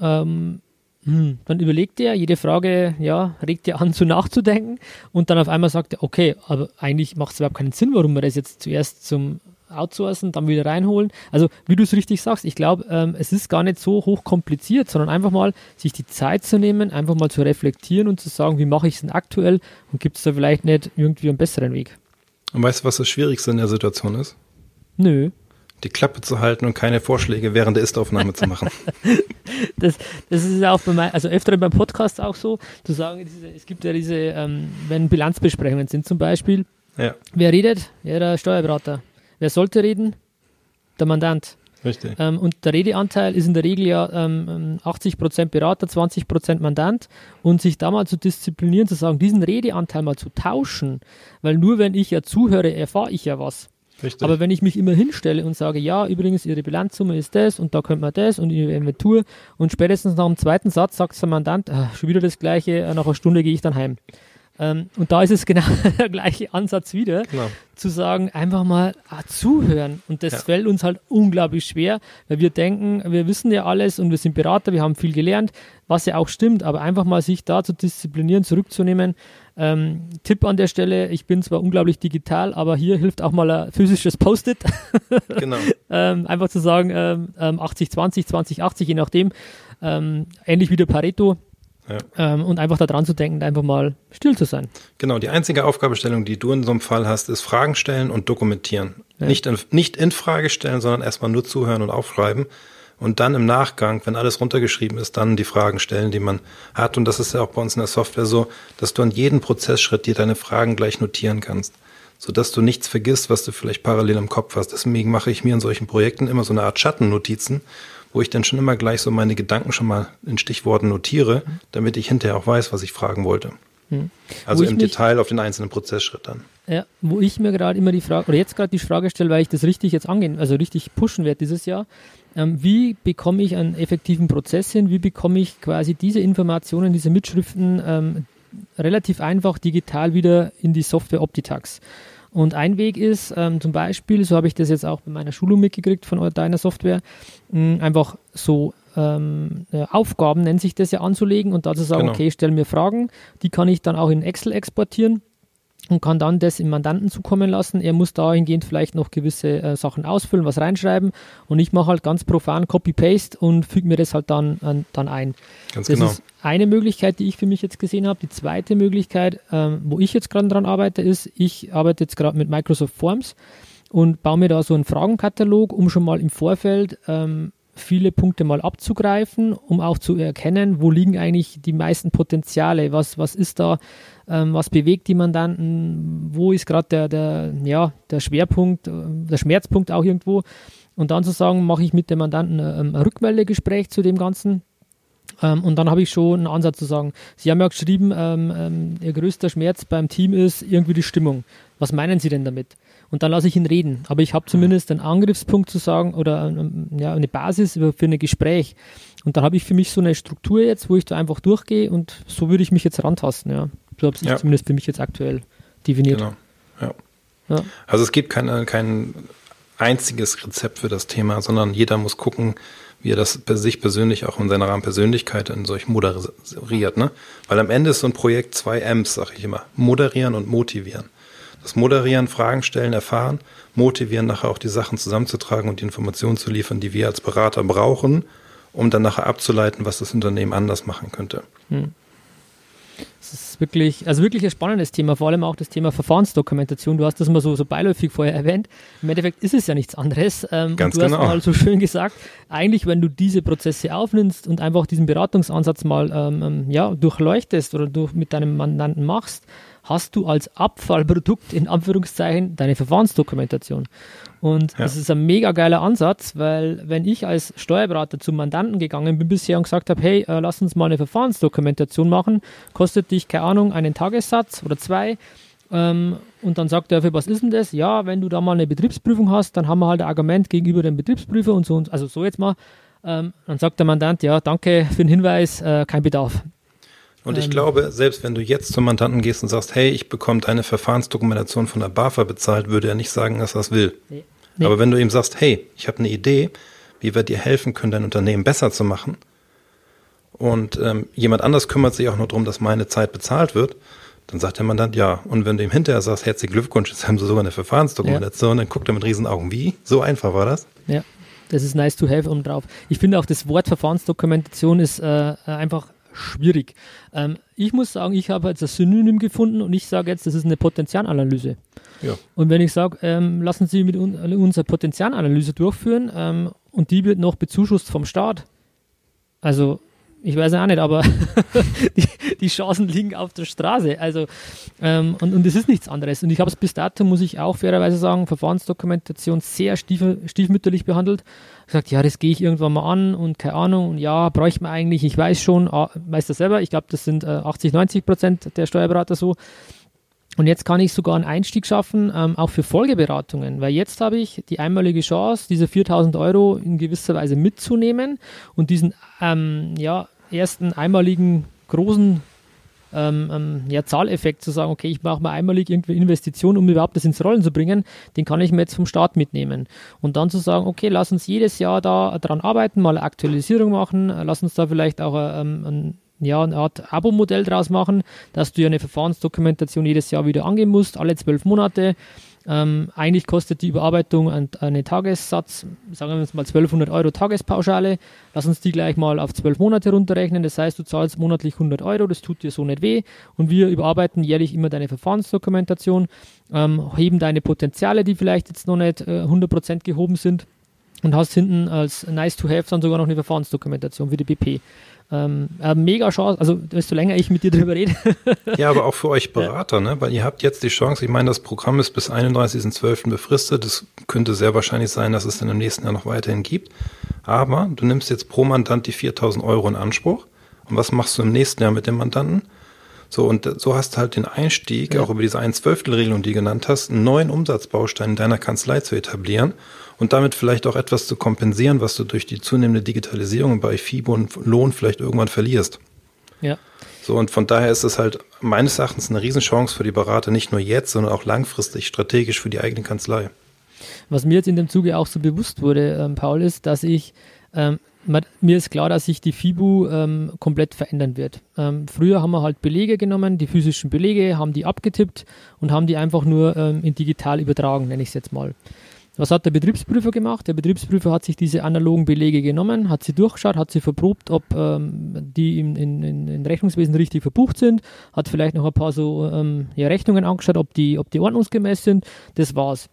Ähm, hm, dann überlegt er, jede Frage, ja, regt er an, zu *laughs* nachzudenken und dann auf einmal sagt er, okay, aber eigentlich macht es überhaupt keinen Sinn, warum wir das jetzt zuerst zum Outsourcen, dann wieder reinholen. Also, wie du es richtig sagst, ich glaube, ähm, es ist gar nicht so hoch kompliziert, sondern einfach mal sich die Zeit zu nehmen, einfach mal zu reflektieren und zu sagen, wie mache ich es denn aktuell und gibt es da vielleicht nicht irgendwie einen besseren Weg. Und weißt du, was das Schwierigste in der Situation ist? Nö die Klappe zu halten und keine Vorschläge während der Ist-Aufnahme zu machen. *laughs* das, das ist ja auch bei mein, also öfter beim Podcast auch so, zu sagen, diese, es gibt ja diese, ähm, wenn Bilanzbesprechungen sind zum Beispiel, ja. wer redet? Ja, der Steuerberater. Wer sollte reden? Der Mandant. Richtig. Ähm, und der Redeanteil ist in der Regel ja ähm, 80% Berater, 20% Mandant und sich da mal zu disziplinieren, zu sagen, diesen Redeanteil mal zu tauschen, weil nur wenn ich ja zuhöre, erfahre ich ja was. Richtig. Aber wenn ich mich immer hinstelle und sage, ja, übrigens, Ihre Bilanzsumme ist das und da könnte man das und Ihre Inventur und spätestens nach dem zweiten Satz sagt der Mandant, ah, schon wieder das Gleiche, äh, nach einer Stunde gehe ich dann heim. Ähm, und da ist es genau *laughs* der gleiche Ansatz wieder, genau. zu sagen, einfach mal ah, zuhören. Und das ja. fällt uns halt unglaublich schwer, weil wir denken, wir wissen ja alles und wir sind Berater, wir haben viel gelernt, was ja auch stimmt, aber einfach mal sich da zu disziplinieren, zurückzunehmen. Ähm, Tipp an der Stelle, ich bin zwar unglaublich digital, aber hier hilft auch mal ein physisches Post-it. *laughs* genau. ähm, einfach zu sagen, ähm, 80-20, 20-80, je nachdem. Ähm, ähnlich wie der Pareto ja. Ähm, und einfach daran zu denken, einfach mal still zu sein. Genau, die einzige Aufgabestellung, die du in so einem Fall hast, ist Fragen stellen und dokumentieren. Ja. Nicht, in, nicht in Frage stellen, sondern erstmal nur zuhören und aufschreiben. und dann im Nachgang, wenn alles runtergeschrieben ist, dann die Fragen stellen, die man hat. Und das ist ja auch bei uns in der Software so, dass du an jedem Prozessschritt dir deine Fragen gleich notieren kannst, sodass du nichts vergisst, was du vielleicht parallel im Kopf hast. Deswegen mache ich mir in solchen Projekten immer so eine Art Schattennotizen, wo ich dann schon immer gleich so meine Gedanken schon mal in Stichworten notiere, damit ich hinterher auch weiß, was ich fragen wollte. Hm. Also im Detail auf den einzelnen Prozessschritt dann. Ja, wo ich mir gerade immer die Frage, oder jetzt gerade die Frage stelle, weil ich das richtig jetzt angehen, also richtig pushen werde dieses Jahr, ähm, wie bekomme ich einen effektiven Prozess hin? Wie bekomme ich quasi diese Informationen, diese Mitschriften ähm, relativ einfach digital wieder in die Software Optitax? Und ein Weg ist ähm, zum Beispiel, so habe ich das jetzt auch bei meiner Schulung mitgekriegt von deiner Software, mh, einfach so ähm, äh, Aufgaben, nennt sich das ja, anzulegen und dazu sagen, genau. okay, stell mir Fragen, die kann ich dann auch in Excel exportieren und kann dann das im Mandanten zukommen lassen. Er muss dahingehend vielleicht noch gewisse äh, Sachen ausfüllen, was reinschreiben und ich mache halt ganz profan Copy-Paste und füge mir das halt dann, äh, dann ein. Ganz das genau. ist eine Möglichkeit, die ich für mich jetzt gesehen habe. Die zweite Möglichkeit, ähm, wo ich jetzt gerade dran arbeite, ist, ich arbeite jetzt gerade mit Microsoft Forms und baue mir da so einen Fragenkatalog, um schon mal im Vorfeld ähm, viele Punkte mal abzugreifen, um auch zu erkennen, wo liegen eigentlich die meisten Potenziale, was, was ist da, ähm, was bewegt die Mandanten, wo ist gerade der, der, ja, der Schwerpunkt, der Schmerzpunkt auch irgendwo. Und dann zu sagen, mache ich mit dem Mandanten ähm, ein Rückmeldegespräch zu dem Ganzen. Ähm, und dann habe ich schon einen Ansatz zu sagen, Sie haben ja geschrieben, ähm, ähm, Ihr größter Schmerz beim Team ist irgendwie die Stimmung. Was meinen Sie denn damit? und dann lasse ich ihn reden. Aber ich habe zumindest einen Angriffspunkt zu sagen oder ähm, ja, eine Basis für ein Gespräch. Und dann habe ich für mich so eine Struktur jetzt, wo ich da einfach durchgehe und so würde ich mich jetzt rantasten. Ja. So habe ich ja. zumindest für mich jetzt aktuell definiert. Genau. Ja. ja. Also es gibt keine, kein einziges Rezept für das Thema, sondern jeder muss gucken, wie er das bei sich persönlich auch in seiner Rahmenpersönlichkeit in solch moderiert. Ne? Weil am Ende ist so ein Projekt zwei M's, sage ich immer. Moderieren und motivieren das Moderieren, Fragen stellen, erfahren, motivieren, nachher auch die Sachen zusammenzutragen und die Informationen zu liefern, die wir als Berater brauchen, um dann nachher abzuleiten, was das Unternehmen anders machen könnte. Hm. Das ist wirklich, also wirklich ein spannendes Thema, vor allem auch das Thema Verfahrensdokumentation. Du hast das mal so, so beiläufig vorher erwähnt. Im Endeffekt ist es ja nichts anderes. Ähm, Ganz du genau. hast mal so schön gesagt, eigentlich, wenn du diese Prozesse aufnimmst und einfach diesen Beratungsansatz mal ähm, ähm ja, durchleuchtest oder durch, mit deinem Mandanten machst, hast du als Abfallprodukt in Anführungszeichen deine Verfahrensdokumentation. Und ja. das ist ein mega geiler Ansatz, weil wenn ich als Steuerberater zum Mandanten gegangen bin bisher und gesagt habe, hey, äh, lass uns mal eine Verfahrensdokumentation machen, kostet dich, keine Ahnung, einen Tagessatz oder zwei. Ähm, und dann sagt er, für was ist denn das? Ja, wenn du da mal eine Betriebsprüfung hast, dann haben wir halt ein Argument gegenüber dem Betriebsprüfer und so. Und, also so jetzt mal. Ähm, dann sagt der Mandant, ja, danke für den Hinweis, äh, kein Bedarf. Und ich ähm, glaube, selbst wenn du jetzt zum Mandanten gehst und sagst, hey, ich bekomme deine Verfahrensdokumentation von der BAFA bezahlt, würde er nicht sagen, dass er das will. Nee, nee. Aber wenn du ihm sagst, hey, ich habe eine Idee, wie wir dir helfen können, dein Unternehmen besser zu machen, und ähm, jemand anders kümmert sich auch nur darum, dass meine Zeit bezahlt wird, dann sagt der Mandant ja. Und wenn du ihm hinterher sagst, herzlichen Glückwunsch, jetzt haben sie sogar eine Verfahrensdokumentation, ja. dann guckt er mit Riesenaugen. Wie? So einfach war das? Ja, das ist nice to have um drauf. Ich finde auch, das Wort Verfahrensdokumentation ist äh, einfach schwierig. Ähm, ich muss sagen, ich habe jetzt ein Synonym gefunden und ich sage jetzt, das ist eine Potenzialanalyse. Ja. Und wenn ich sage, ähm, lassen Sie mit un unsere Potenzialanalyse durchführen ähm, und die wird noch bezuschusst vom Staat. Also ich weiß auch nicht, aber *laughs* die, die, Chancen liegen auf der Straße. Also, ähm, und, und es ist nichts anderes. Und ich habe es bis dato, muss ich auch fairerweise sagen, Verfahrensdokumentation sehr stief, stiefmütterlich behandelt. Gesagt, ja, das gehe ich irgendwann mal an und keine Ahnung. Und ja, bräuchte man eigentlich, ich weiß schon, ah, weiß das selber, ich glaube, das sind äh, 80, 90 Prozent der Steuerberater so. Und jetzt kann ich sogar einen Einstieg schaffen, ähm, auch für Folgeberatungen, weil jetzt habe ich die einmalige Chance, diese 4000 Euro in gewisser Weise mitzunehmen und diesen ähm, ja, ersten einmaligen großen ähm, ähm, ja, Zahleffekt zu sagen, okay, ich mache mal einmalig irgendwie Investitionen, um überhaupt das ins Rollen zu bringen, den kann ich mir jetzt vom Start mitnehmen. Und dann zu sagen, okay, lass uns jedes Jahr da dran arbeiten, mal eine Aktualisierung machen, lass uns da vielleicht auch ähm, ein ja, eine Art Abo-Modell draus machen, dass du ja eine Verfahrensdokumentation jedes Jahr wieder angehen musst, alle zwölf Monate. Ähm, eigentlich kostet die Überarbeitung einen, Tagessatz, sagen wir jetzt mal 1200 Euro Tagespauschale. Lass uns die gleich mal auf zwölf Monate runterrechnen. Das heißt, du zahlst monatlich 100 Euro, das tut dir so nicht weh. Und wir überarbeiten jährlich immer deine Verfahrensdokumentation, ähm, heben deine Potenziale, die vielleicht jetzt noch nicht äh, 100% gehoben sind und hast hinten als nice to have dann sogar noch eine Verfahrensdokumentation wie die BP. Ähm, äh, mega Chance, also desto länger ich mit dir drüber rede. *laughs* ja, aber auch für euch Berater, ja. ne? weil ihr habt jetzt die Chance, ich meine, das Programm ist bis 31.12. befristet, es könnte sehr wahrscheinlich sein, dass es dann im nächsten Jahr noch weiterhin gibt, aber du nimmst jetzt pro Mandant die 4.000 Euro in Anspruch und was machst du im nächsten Jahr mit dem Mandanten? So, und so hast du halt den Einstieg, ja. auch über diese ein Zwölftel Regelung, die du genannt hast, einen neuen Umsatzbaustein in deiner Kanzlei zu etablieren und damit vielleicht auch etwas zu kompensieren, was du durch die zunehmende Digitalisierung bei FIBO und Lohn vielleicht irgendwann verlierst. Ja. So, und von daher ist es halt meines Erachtens eine Riesenchance für die Berater, nicht nur jetzt, sondern auch langfristig strategisch für die eigene Kanzlei. Was mir jetzt in dem Zuge auch so bewusst wurde, ähm, Paul, ist, dass ich ähm, mir ist klar, dass sich die FIBU ähm, komplett verändern wird. Ähm, früher haben wir halt Belege genommen, die physischen Belege, haben die abgetippt und haben die einfach nur ähm, in digital übertragen, nenne ich es jetzt mal. Was hat der Betriebsprüfer gemacht? Der Betriebsprüfer hat sich diese analogen Belege genommen, hat sie durchgeschaut, hat sie verprobt, ob ähm, die im in, in, in Rechnungswesen richtig verbucht sind, hat vielleicht noch ein paar so ähm, ja, Rechnungen angeschaut, ob die, ob die ordnungsgemäß sind. Das war's.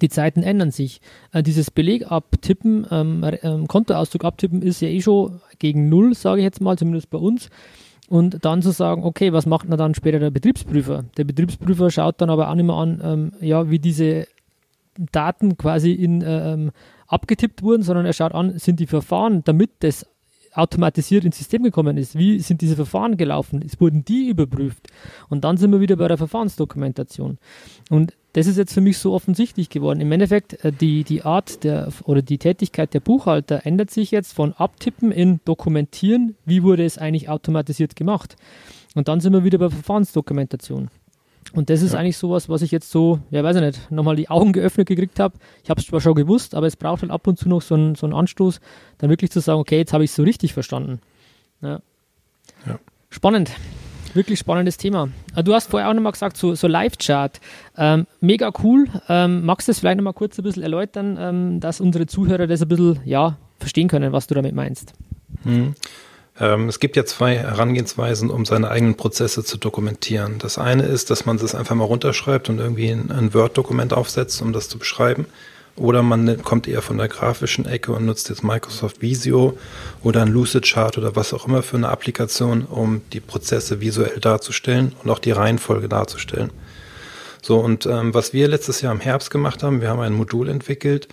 Die Zeiten ändern sich. Äh, dieses Beleg abtippen, ähm, ähm, Kontoauszug abtippen ist ja eh schon gegen Null, sage ich jetzt mal, zumindest bei uns. Und dann zu sagen, okay, was macht dann später der Betriebsprüfer? Der Betriebsprüfer schaut dann aber auch nicht mehr an, ähm, ja, wie diese Daten quasi in, ähm, abgetippt wurden, sondern er schaut an, sind die Verfahren, damit das automatisiert ins System gekommen ist. Wie sind diese Verfahren gelaufen? Es wurden die überprüft. Und dann sind wir wieder bei der Verfahrensdokumentation. Und das ist jetzt für mich so offensichtlich geworden. Im Endeffekt, äh, die, die Art der oder die Tätigkeit der Buchhalter ändert sich jetzt von Abtippen in Dokumentieren, wie wurde es eigentlich automatisiert gemacht. Und dann sind wir wieder bei Verfahrensdokumentation. Und das ist ja. eigentlich sowas, was ich jetzt so, ja weiß ich nicht, nochmal die Augen *laughs* geöffnet gekriegt habe. Ich habe es zwar schon gewusst, aber es braucht halt ab und zu noch so einen, so einen Anstoß, dann wirklich zu sagen, okay, jetzt habe ich es so richtig verstanden. Ja. ja. Spannend. Wirklich spannendes Thema. Ah, du hast vorher auch nochmal gesagt, so, so Live-Chart. Ähm, mega cool. Ähm, magst du das vielleicht nochmal kurz ein bisschen erläutern, ähm, dass unsere Zuhörer das ein bisschen ja, verstehen können, was du damit meinst? Mhm. Ähm, es gibt ja zwei Herangehensweisen, um seine eigenen Prozesse zu dokumentieren. Das eine ist, dass man das einfach mal runterschreibt und irgendwie ein Word-Dokument aufsetzt, um das zu beschreiben. Oder man kommt eher von der grafischen Ecke und nutzt jetzt Microsoft Visio oder ein Lucid Chart oder was auch immer für eine Applikation, um die Prozesse visuell darzustellen und auch die Reihenfolge darzustellen. So, und ähm, was wir letztes Jahr im Herbst gemacht haben, wir haben ein Modul entwickelt,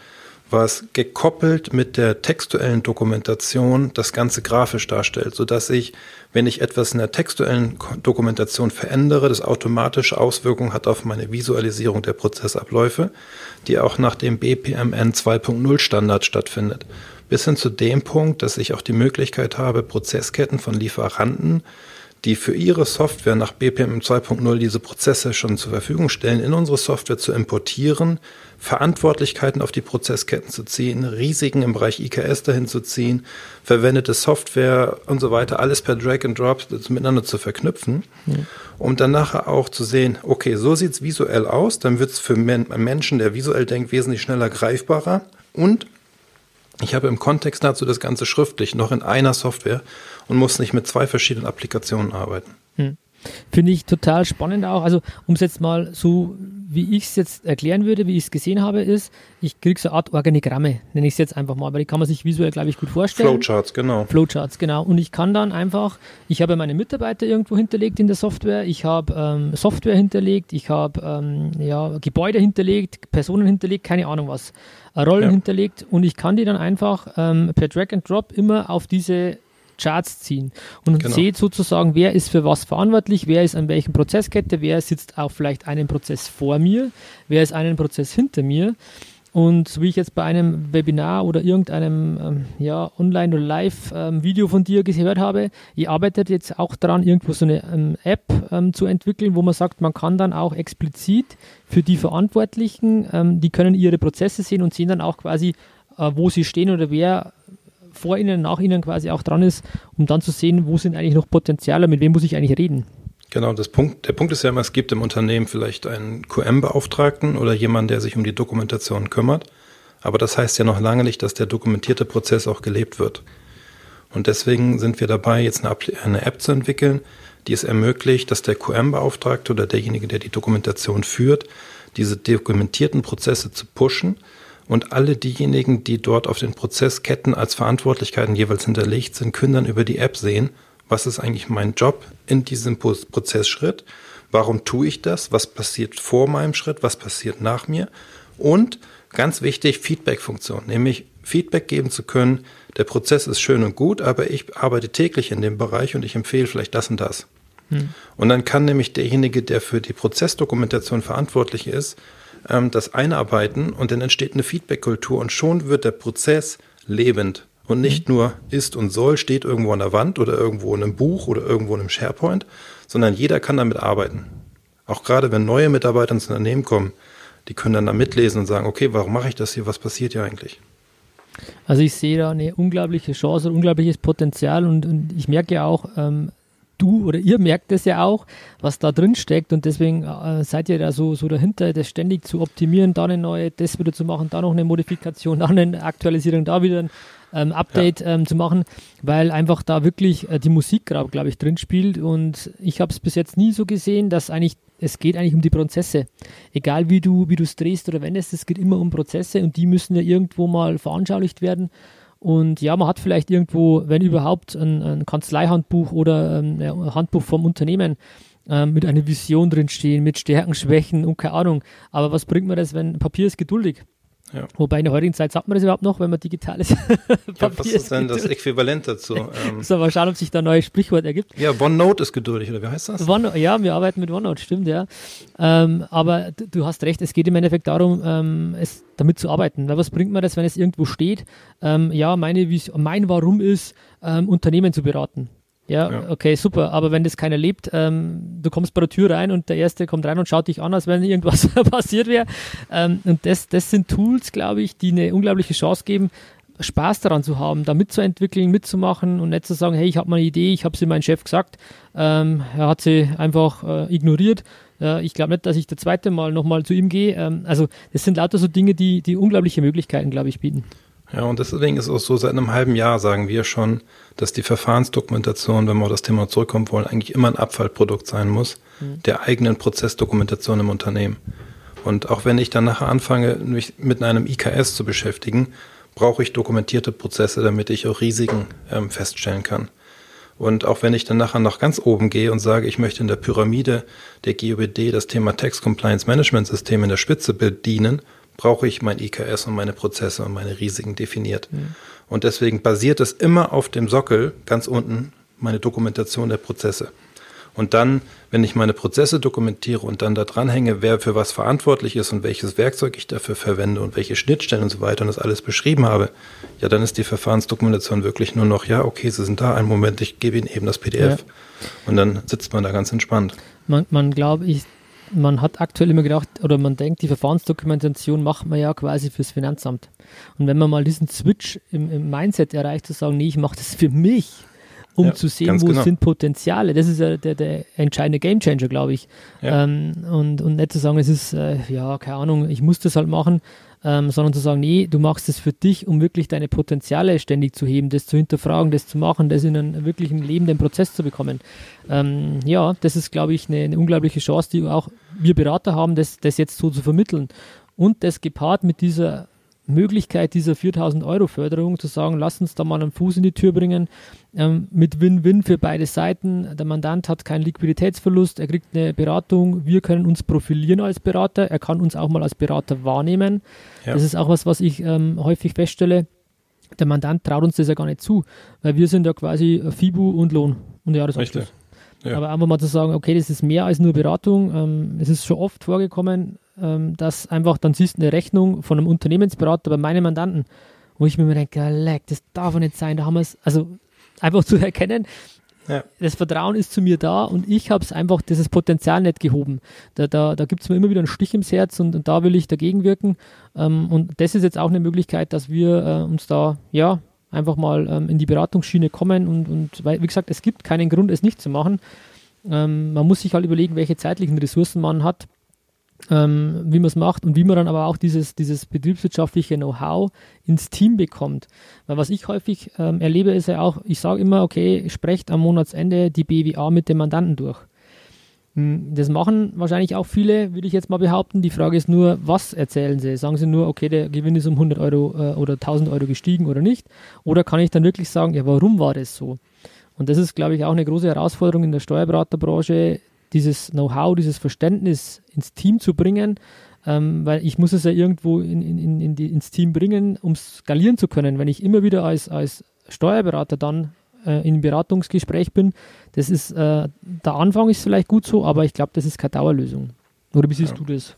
was gekoppelt mit der textuellen Dokumentation das Ganze grafisch darstellt, so dass ich, wenn ich etwas in der textuellen Dokumentation verändere, das automatisch Auswirkungen hat auf meine Visualisierung der Prozessabläufe, die auch nach dem BPMN 2.0 Standard stattfindet. Bis hin zu dem Punkt, dass ich auch die Möglichkeit habe, Prozessketten von Lieferanten die für ihre Software nach BPM 2.0 diese Prozesse schon zur Verfügung stellen, in unsere Software zu importieren, Verantwortlichkeiten auf die Prozessketten zu ziehen, Risiken im Bereich IKS dahin zu ziehen, verwendete Software und so weiter, alles per Drag and Drop miteinander zu verknüpfen, mhm. um dann nachher auch zu sehen, okay, so sieht es visuell aus, dann wird es für einen Menschen, der visuell denkt, wesentlich schneller greifbarer und ich habe im Kontext dazu das Ganze schriftlich noch in einer Software und muss nicht mit zwei verschiedenen Applikationen arbeiten. Hm. Finde ich total spannend auch. Also, um es jetzt mal so, wie ich es jetzt erklären würde, wie ich es gesehen habe, ist, ich kriege so eine Art Organigramme, nenne ich es jetzt einfach mal, aber die kann man sich visuell, glaube ich, gut vorstellen. Flowcharts, genau. Flowcharts, genau. Und ich kann dann einfach, ich habe meine Mitarbeiter irgendwo hinterlegt in der Software, ich habe ähm, Software hinterlegt, ich habe ähm, ja, Gebäude hinterlegt, Personen hinterlegt, keine Ahnung was, Rollen ja. hinterlegt und ich kann die dann einfach ähm, per Drag and Drop immer auf diese Charts ziehen und genau. seht sozusagen, wer ist für was verantwortlich, wer ist an welchem Prozesskette, wer sitzt auf vielleicht einen Prozess vor mir, wer ist einen Prozess hinter mir. Und so wie ich jetzt bei einem Webinar oder irgendeinem ähm, ja, Online- oder Live-Video ähm, von dir gehört habe, ihr arbeitet jetzt auch daran, irgendwo so eine ähm, App ähm, zu entwickeln, wo man sagt, man kann dann auch explizit für die Verantwortlichen, ähm, die können ihre Prozesse sehen und sehen dann auch quasi, äh, wo sie stehen oder wer vor ihnen, nach ihnen quasi auch dran ist, um dann zu sehen, wo sind eigentlich noch Potenziale, mit wem muss ich eigentlich reden. Genau, das Punkt, der Punkt ist ja immer, es gibt im Unternehmen vielleicht einen QM-Beauftragten oder jemanden, der sich um die Dokumentation kümmert. Aber das heißt ja noch lange nicht, dass der dokumentierte Prozess auch gelebt wird. Und deswegen sind wir dabei, jetzt eine, eine App zu entwickeln, die es ermöglicht, dass der QM-Beauftragte oder derjenige, der die Dokumentation führt, diese dokumentierten Prozesse zu pushen Und alle diejenigen, die dort auf den Prozessketten als Verantwortlichkeiten jeweils hinterlegt sind, können dann über die App sehen, was ist eigentlich mein Job in diesem Prozessschritt, warum tue ich das, was passiert vor meinem Schritt, was passiert nach mir und ganz wichtig, Feedback-Funktion, nämlich Feedback geben zu können, der Prozess ist schön und gut, aber ich arbeite täglich in dem Bereich und ich empfehle vielleicht das und das. Hm. Und dann kann nämlich derjenige, der für die Prozessdokumentation verantwortlich ist, ähm, das einarbeiten und dann entsteht eine Feedback-Kultur und schon wird der Prozess lebend und nicht hm. nur ist und soll, steht irgendwo an der Wand oder irgendwo in einem Buch oder irgendwo in einem SharePoint, sondern jeder kann damit arbeiten. Auch gerade wenn neue Mitarbeiter ins Unternehmen kommen, die können dann da mitlesen und sagen, okay, warum mache ich das hier? Was passiert hier eigentlich? Also ich sehe da eine unglaubliche Chance, ein unglaubliches Potenzial und, und ich merke ja auch, ähm, du oder ihr merkt es ja auch, was da drin steckt und deswegen äh, seid ihr da so, so dahinter, das ständig zu optimieren, da eine neue, das wieder zu machen, da noch eine Modifikation, da eine Aktualisierung, da wieder ein ähm, Update ja. ähm, zu machen, weil einfach da wirklich äh, die Musik, glaube ich, drin spielt und ich habe es bis jetzt nie so gesehen, dass eigentlich es geht eigentlich um die Prozesse. Egal wie du wie du es drehst oder wendest, es geht immer um Prozesse und die müssen ja irgendwo mal veranschaulicht werden und ja, man hat vielleicht irgendwo, wenn überhaupt, ein, ein Kanzleihandbuch oder ähm, ein Handbuch vom Unternehmen ähm, mit einer Vision drinstehen, mit Stärken, Schwächen und keine Ahnung. Aber was bringt mir das, wenn Papier ist geduldig? Ja. Wobei in der heutigen Zeit sagt man das überhaupt noch, wenn man digital ist. *laughs* ja, was ist denn das Äquivalent dazu? Ähm, *laughs* so, mal schauen, ob sich da ein neues Sprichwort ergibt. Ja, OneNote ist geduldig, oder wie heißt das? One, ja, wir arbeiten mit OneNote, stimmt, ja. Ähm, aber du, hast recht, es geht im Endeffekt darum, ähm, es damit zu arbeiten. Weil was bringt mir das, wenn es irgendwo steht? Ähm, ja, meine, mein Warum ist, ähm, Unternehmen zu beraten. Ja, ja, okay, super. Aber wenn das keiner lebt, ähm, du kommst bei der Tür rein und der Erste kommt rein und schaut dich an, als wenn irgendwas *laughs* passiert wäre. Ähm, und das, das sind Tools, glaube ich, die eine unglaubliche Chance geben, Spaß daran zu haben, da mitzuentwickeln, mitzumachen und nicht zu sagen, hey, ich habe mal eine Idee, ich habe sie meinem Chef gesagt, ähm, er hat sie einfach äh, ignoriert. Ja, ich glaube nicht, dass ich das zweite Mal nochmal zu ihm gehe. Ähm, also das sind lauter so Dinge, die, die unglaubliche Möglichkeiten, glaube ich, bieten. Ja, und deswegen ist es auch so, seit einem halben Jahr sagen wir schon, dass die Verfahrensdokumentation, wenn wir auf das Thema zurückkommen wollen, eigentlich immer ein Abfallprodukt sein muss, mhm. der eigenen Prozessdokumentation im Unternehmen. Und auch wenn ich dann nachher anfange, mich mit einem IKS zu beschäftigen, brauche ich dokumentierte Prozesse, damit ich auch Risiken ähm, feststellen kann. Und auch wenn ich dann nachher nach ganz oben gehe und sage, ich möchte in der Pyramide der GOBD das Thema Tax Compliance Management System in der Spitze bedienen, brauche ich mein IKS und meine Prozesse und meine Risiken definiert. Mhm. Und deswegen basiert es immer auf dem Sockel ganz unten meine Dokumentation der Prozesse. Und dann, wenn ich meine Prozesse dokumentiere und dann da dranhänge, wer für was verantwortlich ist und welches Werkzeug ich dafür verwende und welche Schnittstellen und so weiter und das alles beschrieben habe, ja, dann ist die Verfahrensdokumentation wirklich nur noch, ja, okay, sie sind da, einen Moment, ich gebe Ihnen eben das PDF. Ja. Und dann sitzt man da ganz entspannt. Man, man glaube ich, man hat aktuell immer gedacht, oder man denkt, die Verfahrensdokumentation macht man ja quasi fürs Finanzamt. Und wenn man mal diesen Switch im, im Mindset erreicht, zu sagen, nee, ich mache das für mich, um ja, zu sehen, wo genau. sind Potenziale, das ist ja der, der entscheidende Gamechanger, glaube ich. Ja. Ähm, und, und nicht zu sagen, es ist, äh, ja, keine Ahnung, ich muss das halt machen, ähm, sondern zu sagen, nee, du machst es für dich, um wirklich deine Potenziale ständig zu heben, das zu hinterfragen, das zu machen, das in einen wirklichen lebenden Prozess zu bekommen. Ähm, ja, das ist, glaube ich, eine, eine, unglaubliche Chance, die auch wir Berater haben, das, das jetzt so zu vermitteln. Und das gepaart mit dieser Möglichkeit dieser 4000 Euro Förderung zu sagen, lass uns da mal einen Fuß in die Tür bringen, ähm, mit Win-Win für beide Seiten. Der Mandant hat keinen Liquiditätsverlust, er kriegt eine Beratung, wir können uns profilieren als Berater, er kann uns auch mal als Berater wahrnehmen. Ja. Das ist auch was, was ich ähm, häufig feststelle. Der Mandant traut uns das ja gar nicht zu, weil wir sind ja quasi FIBU und Lohn und Jahresabschluss. Ja. Aber einfach mal zu sagen, okay, das ist mehr als nur Beratung. Ähm, es ist schon oft vorgekommen, ähm, dass einfach dann siehst du eine Rechnung von einem Unternehmensberater bei meinen Mandanten, wo ich mir denke, leck, das darf nicht sein, da haben wir es, also einfach *laughs* zu erkennen, ja. das Vertrauen ist zu mir da und ich habe es einfach, dieses Potenzial nicht gehoben. Da, da, da gibt es mir immer wieder einen Stich ins Herz und, und da will ich dagegen wirken. Ähm, und das ist jetzt auch eine Möglichkeit, dass wir äh, uns da, ja, einfach mal ähm, in die Beratungsschiene kommen und, und weil, wie gesagt, es gibt keinen Grund, es nicht zu machen. Ähm, man muss sich halt überlegen, welche zeitlichen Ressourcen man hat ähm, wie man es macht und wie man dann aber auch dieses, dieses betriebswirtschaftliche Know-how ins Team bekommt. Weil was ich häufig ähm, erlebe, ist ja auch, ich sage immer, okay, sprecht am Monatsende die BWA mit dem Mandanten durch. Hm, das machen wahrscheinlich auch viele, würde ich jetzt mal behaupten. Die Frage ist nur, was erzählen sie? Sagen sie nur, okay, der Gewinn ist um 100 Euro äh, oder 1000 Euro gestiegen oder nicht? Oder kann ich dann wirklich sagen, ja, warum war das so? Und das ist, glaube ich, auch eine große Herausforderung in der Steuerberaterbranche, dieses Know-how, dieses Verständnis ins Team zu bringen, ähm, weil ich muss es ja irgendwo in, in, in die, ins Team bringen, um skalieren zu können. Wenn ich immer wieder als, als Steuerberater dann äh, in Beratungsgespräch bin, das ist, äh, der Anfang ist vielleicht gut so, aber ich glaube, das ist keine Dauerlösung. Oder wie siehst ja. du das?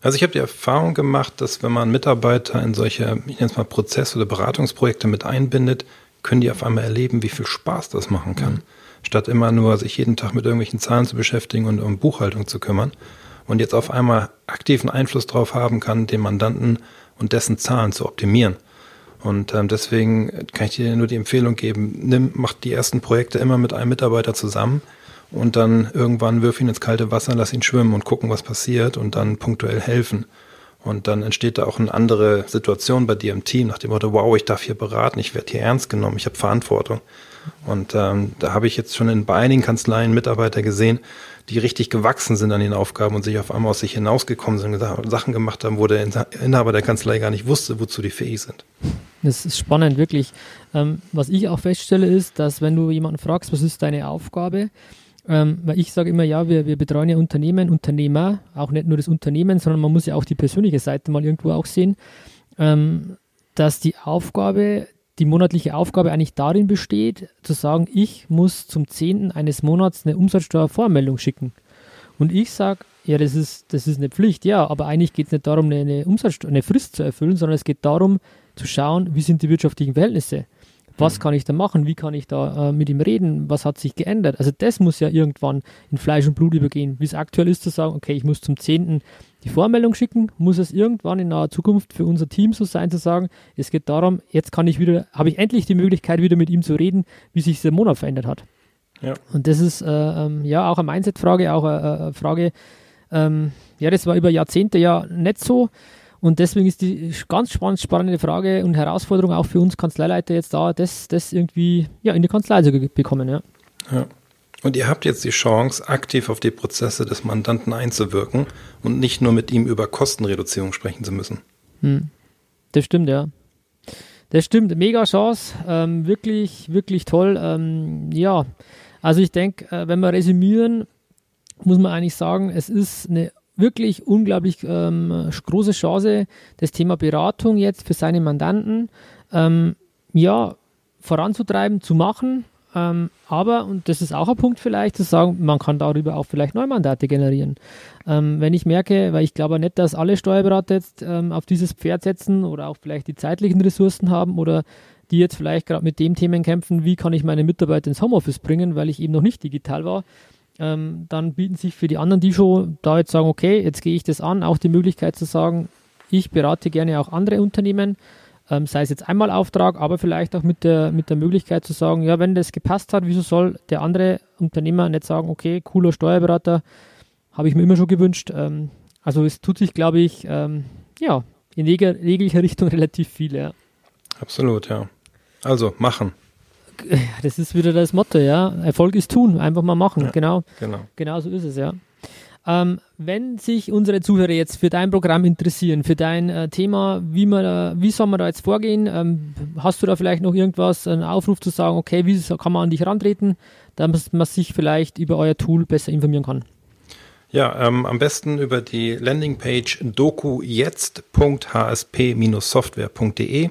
Also ich habe die Erfahrung gemacht, dass wenn man Mitarbeiter in solche, ich nenne es mal Prozess- oder Beratungsprojekte mit einbindet, können die auf einmal erleben, wie viel Spaß das machen kann. Mhm. Statt immer nur sich jeden Tag mit irgendwelchen Zahlen zu beschäftigen und um Buchhaltung zu kümmern. Und jetzt auf einmal aktiven Einfluss darauf haben kann, den Mandanten und dessen Zahlen zu optimieren. Und ähm, deswegen kann ich dir nur die Empfehlung geben, nimm, mach die ersten Projekte immer mit einem Mitarbeiter zusammen und dann irgendwann wirf ihn ins kalte Wasser, lass ihn schwimmen und gucken, was passiert und dann punktuell helfen. Und dann entsteht da auch eine andere Situation bei dir im Team, nach dem Motto, wow, ich darf hier beraten, ich werde hier ernst genommen, ich habe Verantwortung. Und ähm, da habe ich jetzt schon in, einigen Kanzleien Mitarbeiter gesehen, die richtig gewachsen sind an den Aufgaben und sich auf einmal aus sich hinausgekommen sind und Sachen gemacht haben, wo der Inhaber der Kanzlei gar nicht wusste, wozu die fähig sind. Das ist spannend, wirklich. Ähm, was ich auch feststelle, ist, dass wenn du jemanden fragst, was ist deine Aufgabe, ähm, weil ich sage immer, ja, wir, wir betreuen ja Unternehmen, Unternehmer, auch nicht nur das Unternehmen, sondern man muss ja auch die persönliche Seite mal irgendwo auch sehen, ähm, dass die Aufgabe, die monatliche Aufgabe eigentlich darin besteht, zu sagen, ich muss zum 10. eines Monats eine Umsatzsteuervormeldung schicken. Und ich sage, ja, das ist, das ist eine Pflicht, ja, aber eigentlich geht es nicht darum, eine, Umsatzsteuer, eine Frist zu erfüllen, sondern es geht darum, zu schauen, wie sind die wirtschaftlichen Verhältnisse. Was mhm. kann ich da machen? Wie kann ich da äh, mit ihm reden? Was hat sich geändert? Also das muss ja irgendwann in Fleisch und Blut übergehen. Wie es aktuell ist zu sagen, okay, ich muss zum 10. die Vormeldung schicken, muss es irgendwann in naher Zukunft für unser Team so sein, zu sagen, es geht darum, jetzt kann ich wieder, habe ich endlich die Möglichkeit, wieder mit ihm zu reden, wie sich der Monat verändert hat. Ja. Und das ist äh, ähm, ja auch eine Mindset-Frage, auch eine, eine Frage, ähm, ja, das war über Jahrzehnte ja nicht so. Und deswegen ist die ganz spannend, spannende Frage und Herausforderung auch für uns Kanzleileiter jetzt da, das, das irgendwie ja, in die Kanzlei zu bekommen. Ja. ja. Und ihr habt jetzt die Chance, aktiv auf die Prozesse des Mandanten einzuwirken und nicht nur mit ihm über Kostenreduzierung sprechen zu müssen. Hm. Das stimmt, ja. Das stimmt, mega Chance, ähm, wirklich, wirklich toll. Ähm, ja, also ich denke, äh, wenn wir resümieren, muss man eigentlich sagen, es ist eine wirklich unglaublich ähm, große Chance, das Thema Beratung jetzt für seine Mandanten ähm, ja, voranzutreiben, zu machen. Ähm, aber, und das ist auch ein Punkt vielleicht, zu sagen, man kann darüber auch vielleicht Neumandate generieren. Ähm, wenn ich merke, weil ich glaube nicht, dass alle Steuerberater jetzt ähm, auf dieses Pferd setzen oder auch vielleicht die zeitlichen Ressourcen haben oder die jetzt vielleicht gerade mit dem Themen kämpfen, wie kann ich meine Mitarbeiter ins Homeoffice bringen, weil ich eben noch nicht digital war, ähm, dann bieten sich für die anderen, die schon da jetzt sagen, okay, jetzt gehe ich das an, auch die Möglichkeit zu sagen, ich berate gerne auch andere Unternehmen, ähm, sei es jetzt einmal Auftrag, aber vielleicht auch mit der, mit der Möglichkeit zu sagen, ja, wenn das gepasst hat, wieso soll der andere Unternehmer nicht sagen, okay, cooler Steuerberater, habe ich mir immer schon gewünscht. Ähm, also es tut sich, glaube ich, ähm, ja, in jeglicher Richtung *laughs* relativ viel, ja. Absolut, ja. Also machen das ist wieder das Motto, ja. Erfolg ist tun, einfach mal machen. Ja, genau. genau. Genau so ist es, ja. Ähm, wenn sich unsere Zuhörer jetzt für dein Programm interessieren, für dein äh, Thema, wie, man, äh, wie soll man da jetzt vorgehen? Ähm, hast du da vielleicht noch irgendwas, einen Aufruf zu sagen, okay, wie kann man an dich herantreten, damit man sich vielleicht über euer Tool besser informieren kann? Ja, ähm, am besten über die Landingpage dokujetzt.hsp-software.de.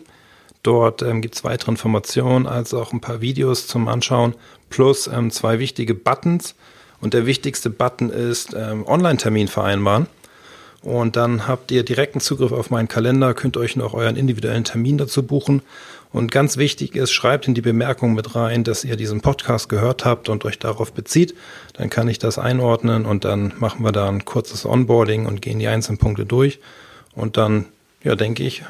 Dort ähm, gibt es weitere Informationen, als auch ein paar Videos zum Anschauen, plus ähm, zwei wichtige Buttons. Und der wichtigste Button ist ähm, Online-Termin vereinbaren. Und dann habt ihr direkten Zugriff auf meinen Kalender, könnt euch noch euren individuellen Termin dazu buchen. Und ganz wichtig ist, schreibt in die Bemerkung mit rein, dass ihr diesen Podcast gehört habt und euch darauf bezieht. Dann kann ich das einordnen und dann machen wir da ein kurzes Onboarding und gehen die einzelnen Punkte durch. Und dann, ja, denke ich,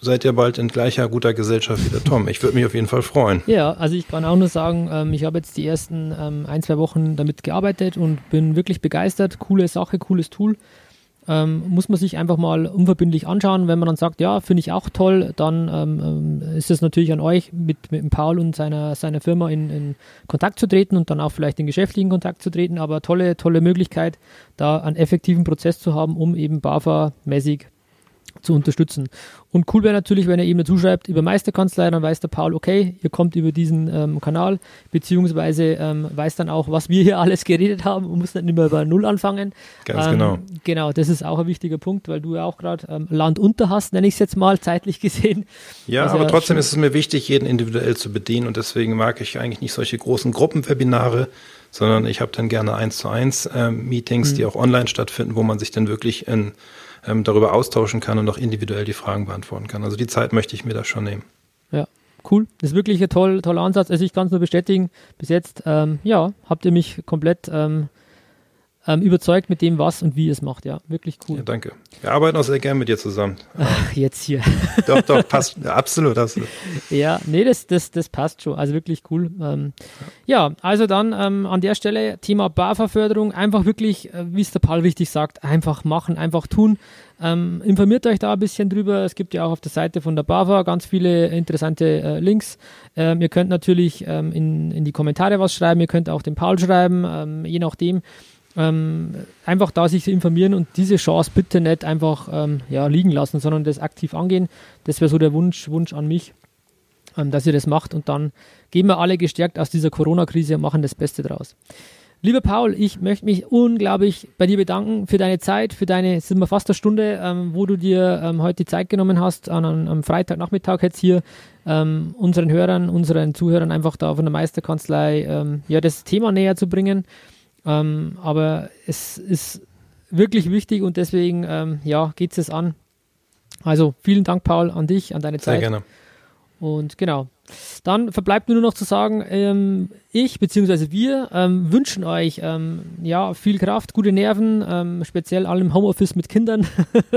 seid ihr bald in gleicher guter Gesellschaft wie der Tom. Ich würde mich auf jeden Fall freuen. Ja, also ich kann auch nur sagen, ähm, ich habe jetzt die ersten ähm, ein, zwei Wochen damit gearbeitet und bin wirklich begeistert. Coole Sache, cooles Tool. ähm, muss man sich einfach mal unverbindlich anschauen. Wenn man dann sagt, ja, finde ich auch toll, dann ähm, ähm, ist es natürlich an euch, mit, mit Paul und seiner, seiner Firma in, in Kontakt zu treten und dann auch vielleicht in geschäftlichen Kontakt zu treten. Aber tolle, tolle Möglichkeit, da einen effektiven Prozess zu haben, um eben BAFA-mäßig zu unterstützen. Und cool wäre natürlich, wenn er eben dazu schreibt, über Meisterkanzlei, dann weiß der Paul, okay, ihr kommt über diesen ähm, Kanal, beziehungsweise ähm, weiß dann auch, was wir hier *laughs* alles geredet haben und muss dann nicht mehr bei Null anfangen. Ganz ähm, genau. Genau, das ist auch ein wichtiger Punkt, weil du ja auch gerade ähm, Land unter hast, nenne ich es jetzt mal, zeitlich *laughs* gesehen. Ja, aber ja trotzdem ist es mir wichtig, jeden individuell zu bedienen und deswegen mag ich eigentlich nicht solche großen Gruppenwebinare, sondern ich habe dann gerne eins zu eins äh, Meetings, mhm. die auch online stattfinden, wo man sich dann wirklich in ähm, darüber austauschen kann und auch individuell die Fragen beantworten kann. Also die Zeit möchte ich mir da schon nehmen. Ja, cool. Das ist wirklich ein toll, toller Ansatz. Also ich kann es nur bestätigen. Bis jetzt, ähm, ja, habt ihr mich komplett ähm, ähm, überzeugt mit dem, was und wie es macht. Ja, wirklich cool. Ja, danke. Wir arbeiten auch sehr gern mit dir zusammen. Ach, jetzt hier. *laughs* doch, doch, passt. Ja, absolut, absolut. Ja, nee, das, das, das passt schon. Also wirklich cool. Ähm, ja. also dann ähm, an der Stelle Thema BAFA-Förderung. Einfach wirklich, äh, wie es der Paul richtig sagt, einfach machen, einfach tun. Ähm, informiert euch da ein bisschen drüber. Es gibt ja auch auf der Seite von der BAFA ganz viele interessante äh, Links. Ähm, ihr könnt natürlich ähm, in, in die Kommentare was schreiben, ihr könnt auch den Paul schreiben, ähm, je nachdem. Ähm, einfach da sich informieren und diese Chance bitte nicht einfach ähm, ja, liegen lassen, sondern das aktiv angehen. Das wäre so der Wunsch, Wunsch an mich, ähm, dass ihr das macht und dann gehen wir alle gestärkt aus dieser Corona-Krise und machen das Beste draus. Lieber Paul, ich möchte mich unglaublich bei dir bedanken für deine Zeit, für deine, sind wir fast eine Stunde, ähm, wo du dir ähm, heute die Zeit genommen hast, an, an, am Freitagnachmittag jetzt hier ähm, unseren Hörern, unseren Zuhörern einfach da von der Meisterkanzlei ähm, ja, das Thema näher zu bringen. Ähm, aber es ist wirklich wichtig und deswegen ähm, ja, geht es an. Also vielen Dank, Paul, an dich, an deine Zeit. Sehr gerne. Und genau. Dann verbleibt mir nur noch zu sagen, ähm, ich bzw. wir ähm, wünschen euch ähm, ja, viel Kraft, gute Nerven, ähm, speziell allem Homeoffice mit Kindern,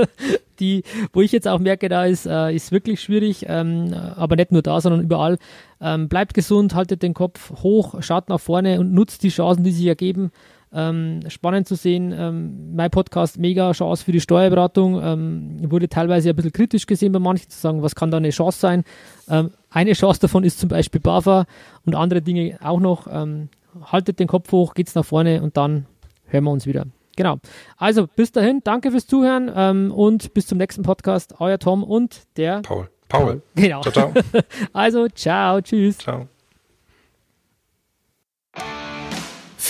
*laughs* die, wo ich jetzt auch merke, da ist, äh, ist wirklich schwierig, ähm, aber nicht nur da, sondern überall. Ähm, bleibt gesund, haltet den Kopf hoch, schaut nach vorne und nutzt die Chancen, die sich ergeben. Ähm, spannend zu sehen, ähm, mein Podcast mega Chance für die Steuerberatung. Ähm, wurde teilweise ein bisschen kritisch gesehen bei manchen, zu sagen, was kann da eine Chance sein. Ähm, eine Chance davon ist zum Beispiel BAFA und andere Dinge auch noch. Ähm, haltet den Kopf hoch, geht's nach vorne und dann hören wir uns wieder. Genau. Also bis dahin, danke fürs Zuhören ähm, und bis zum nächsten Podcast. Euer Tom und der Paul. Paul. Paul. Genau. Ciao, ciao. *laughs* also, ciao, tschüss. Ciao.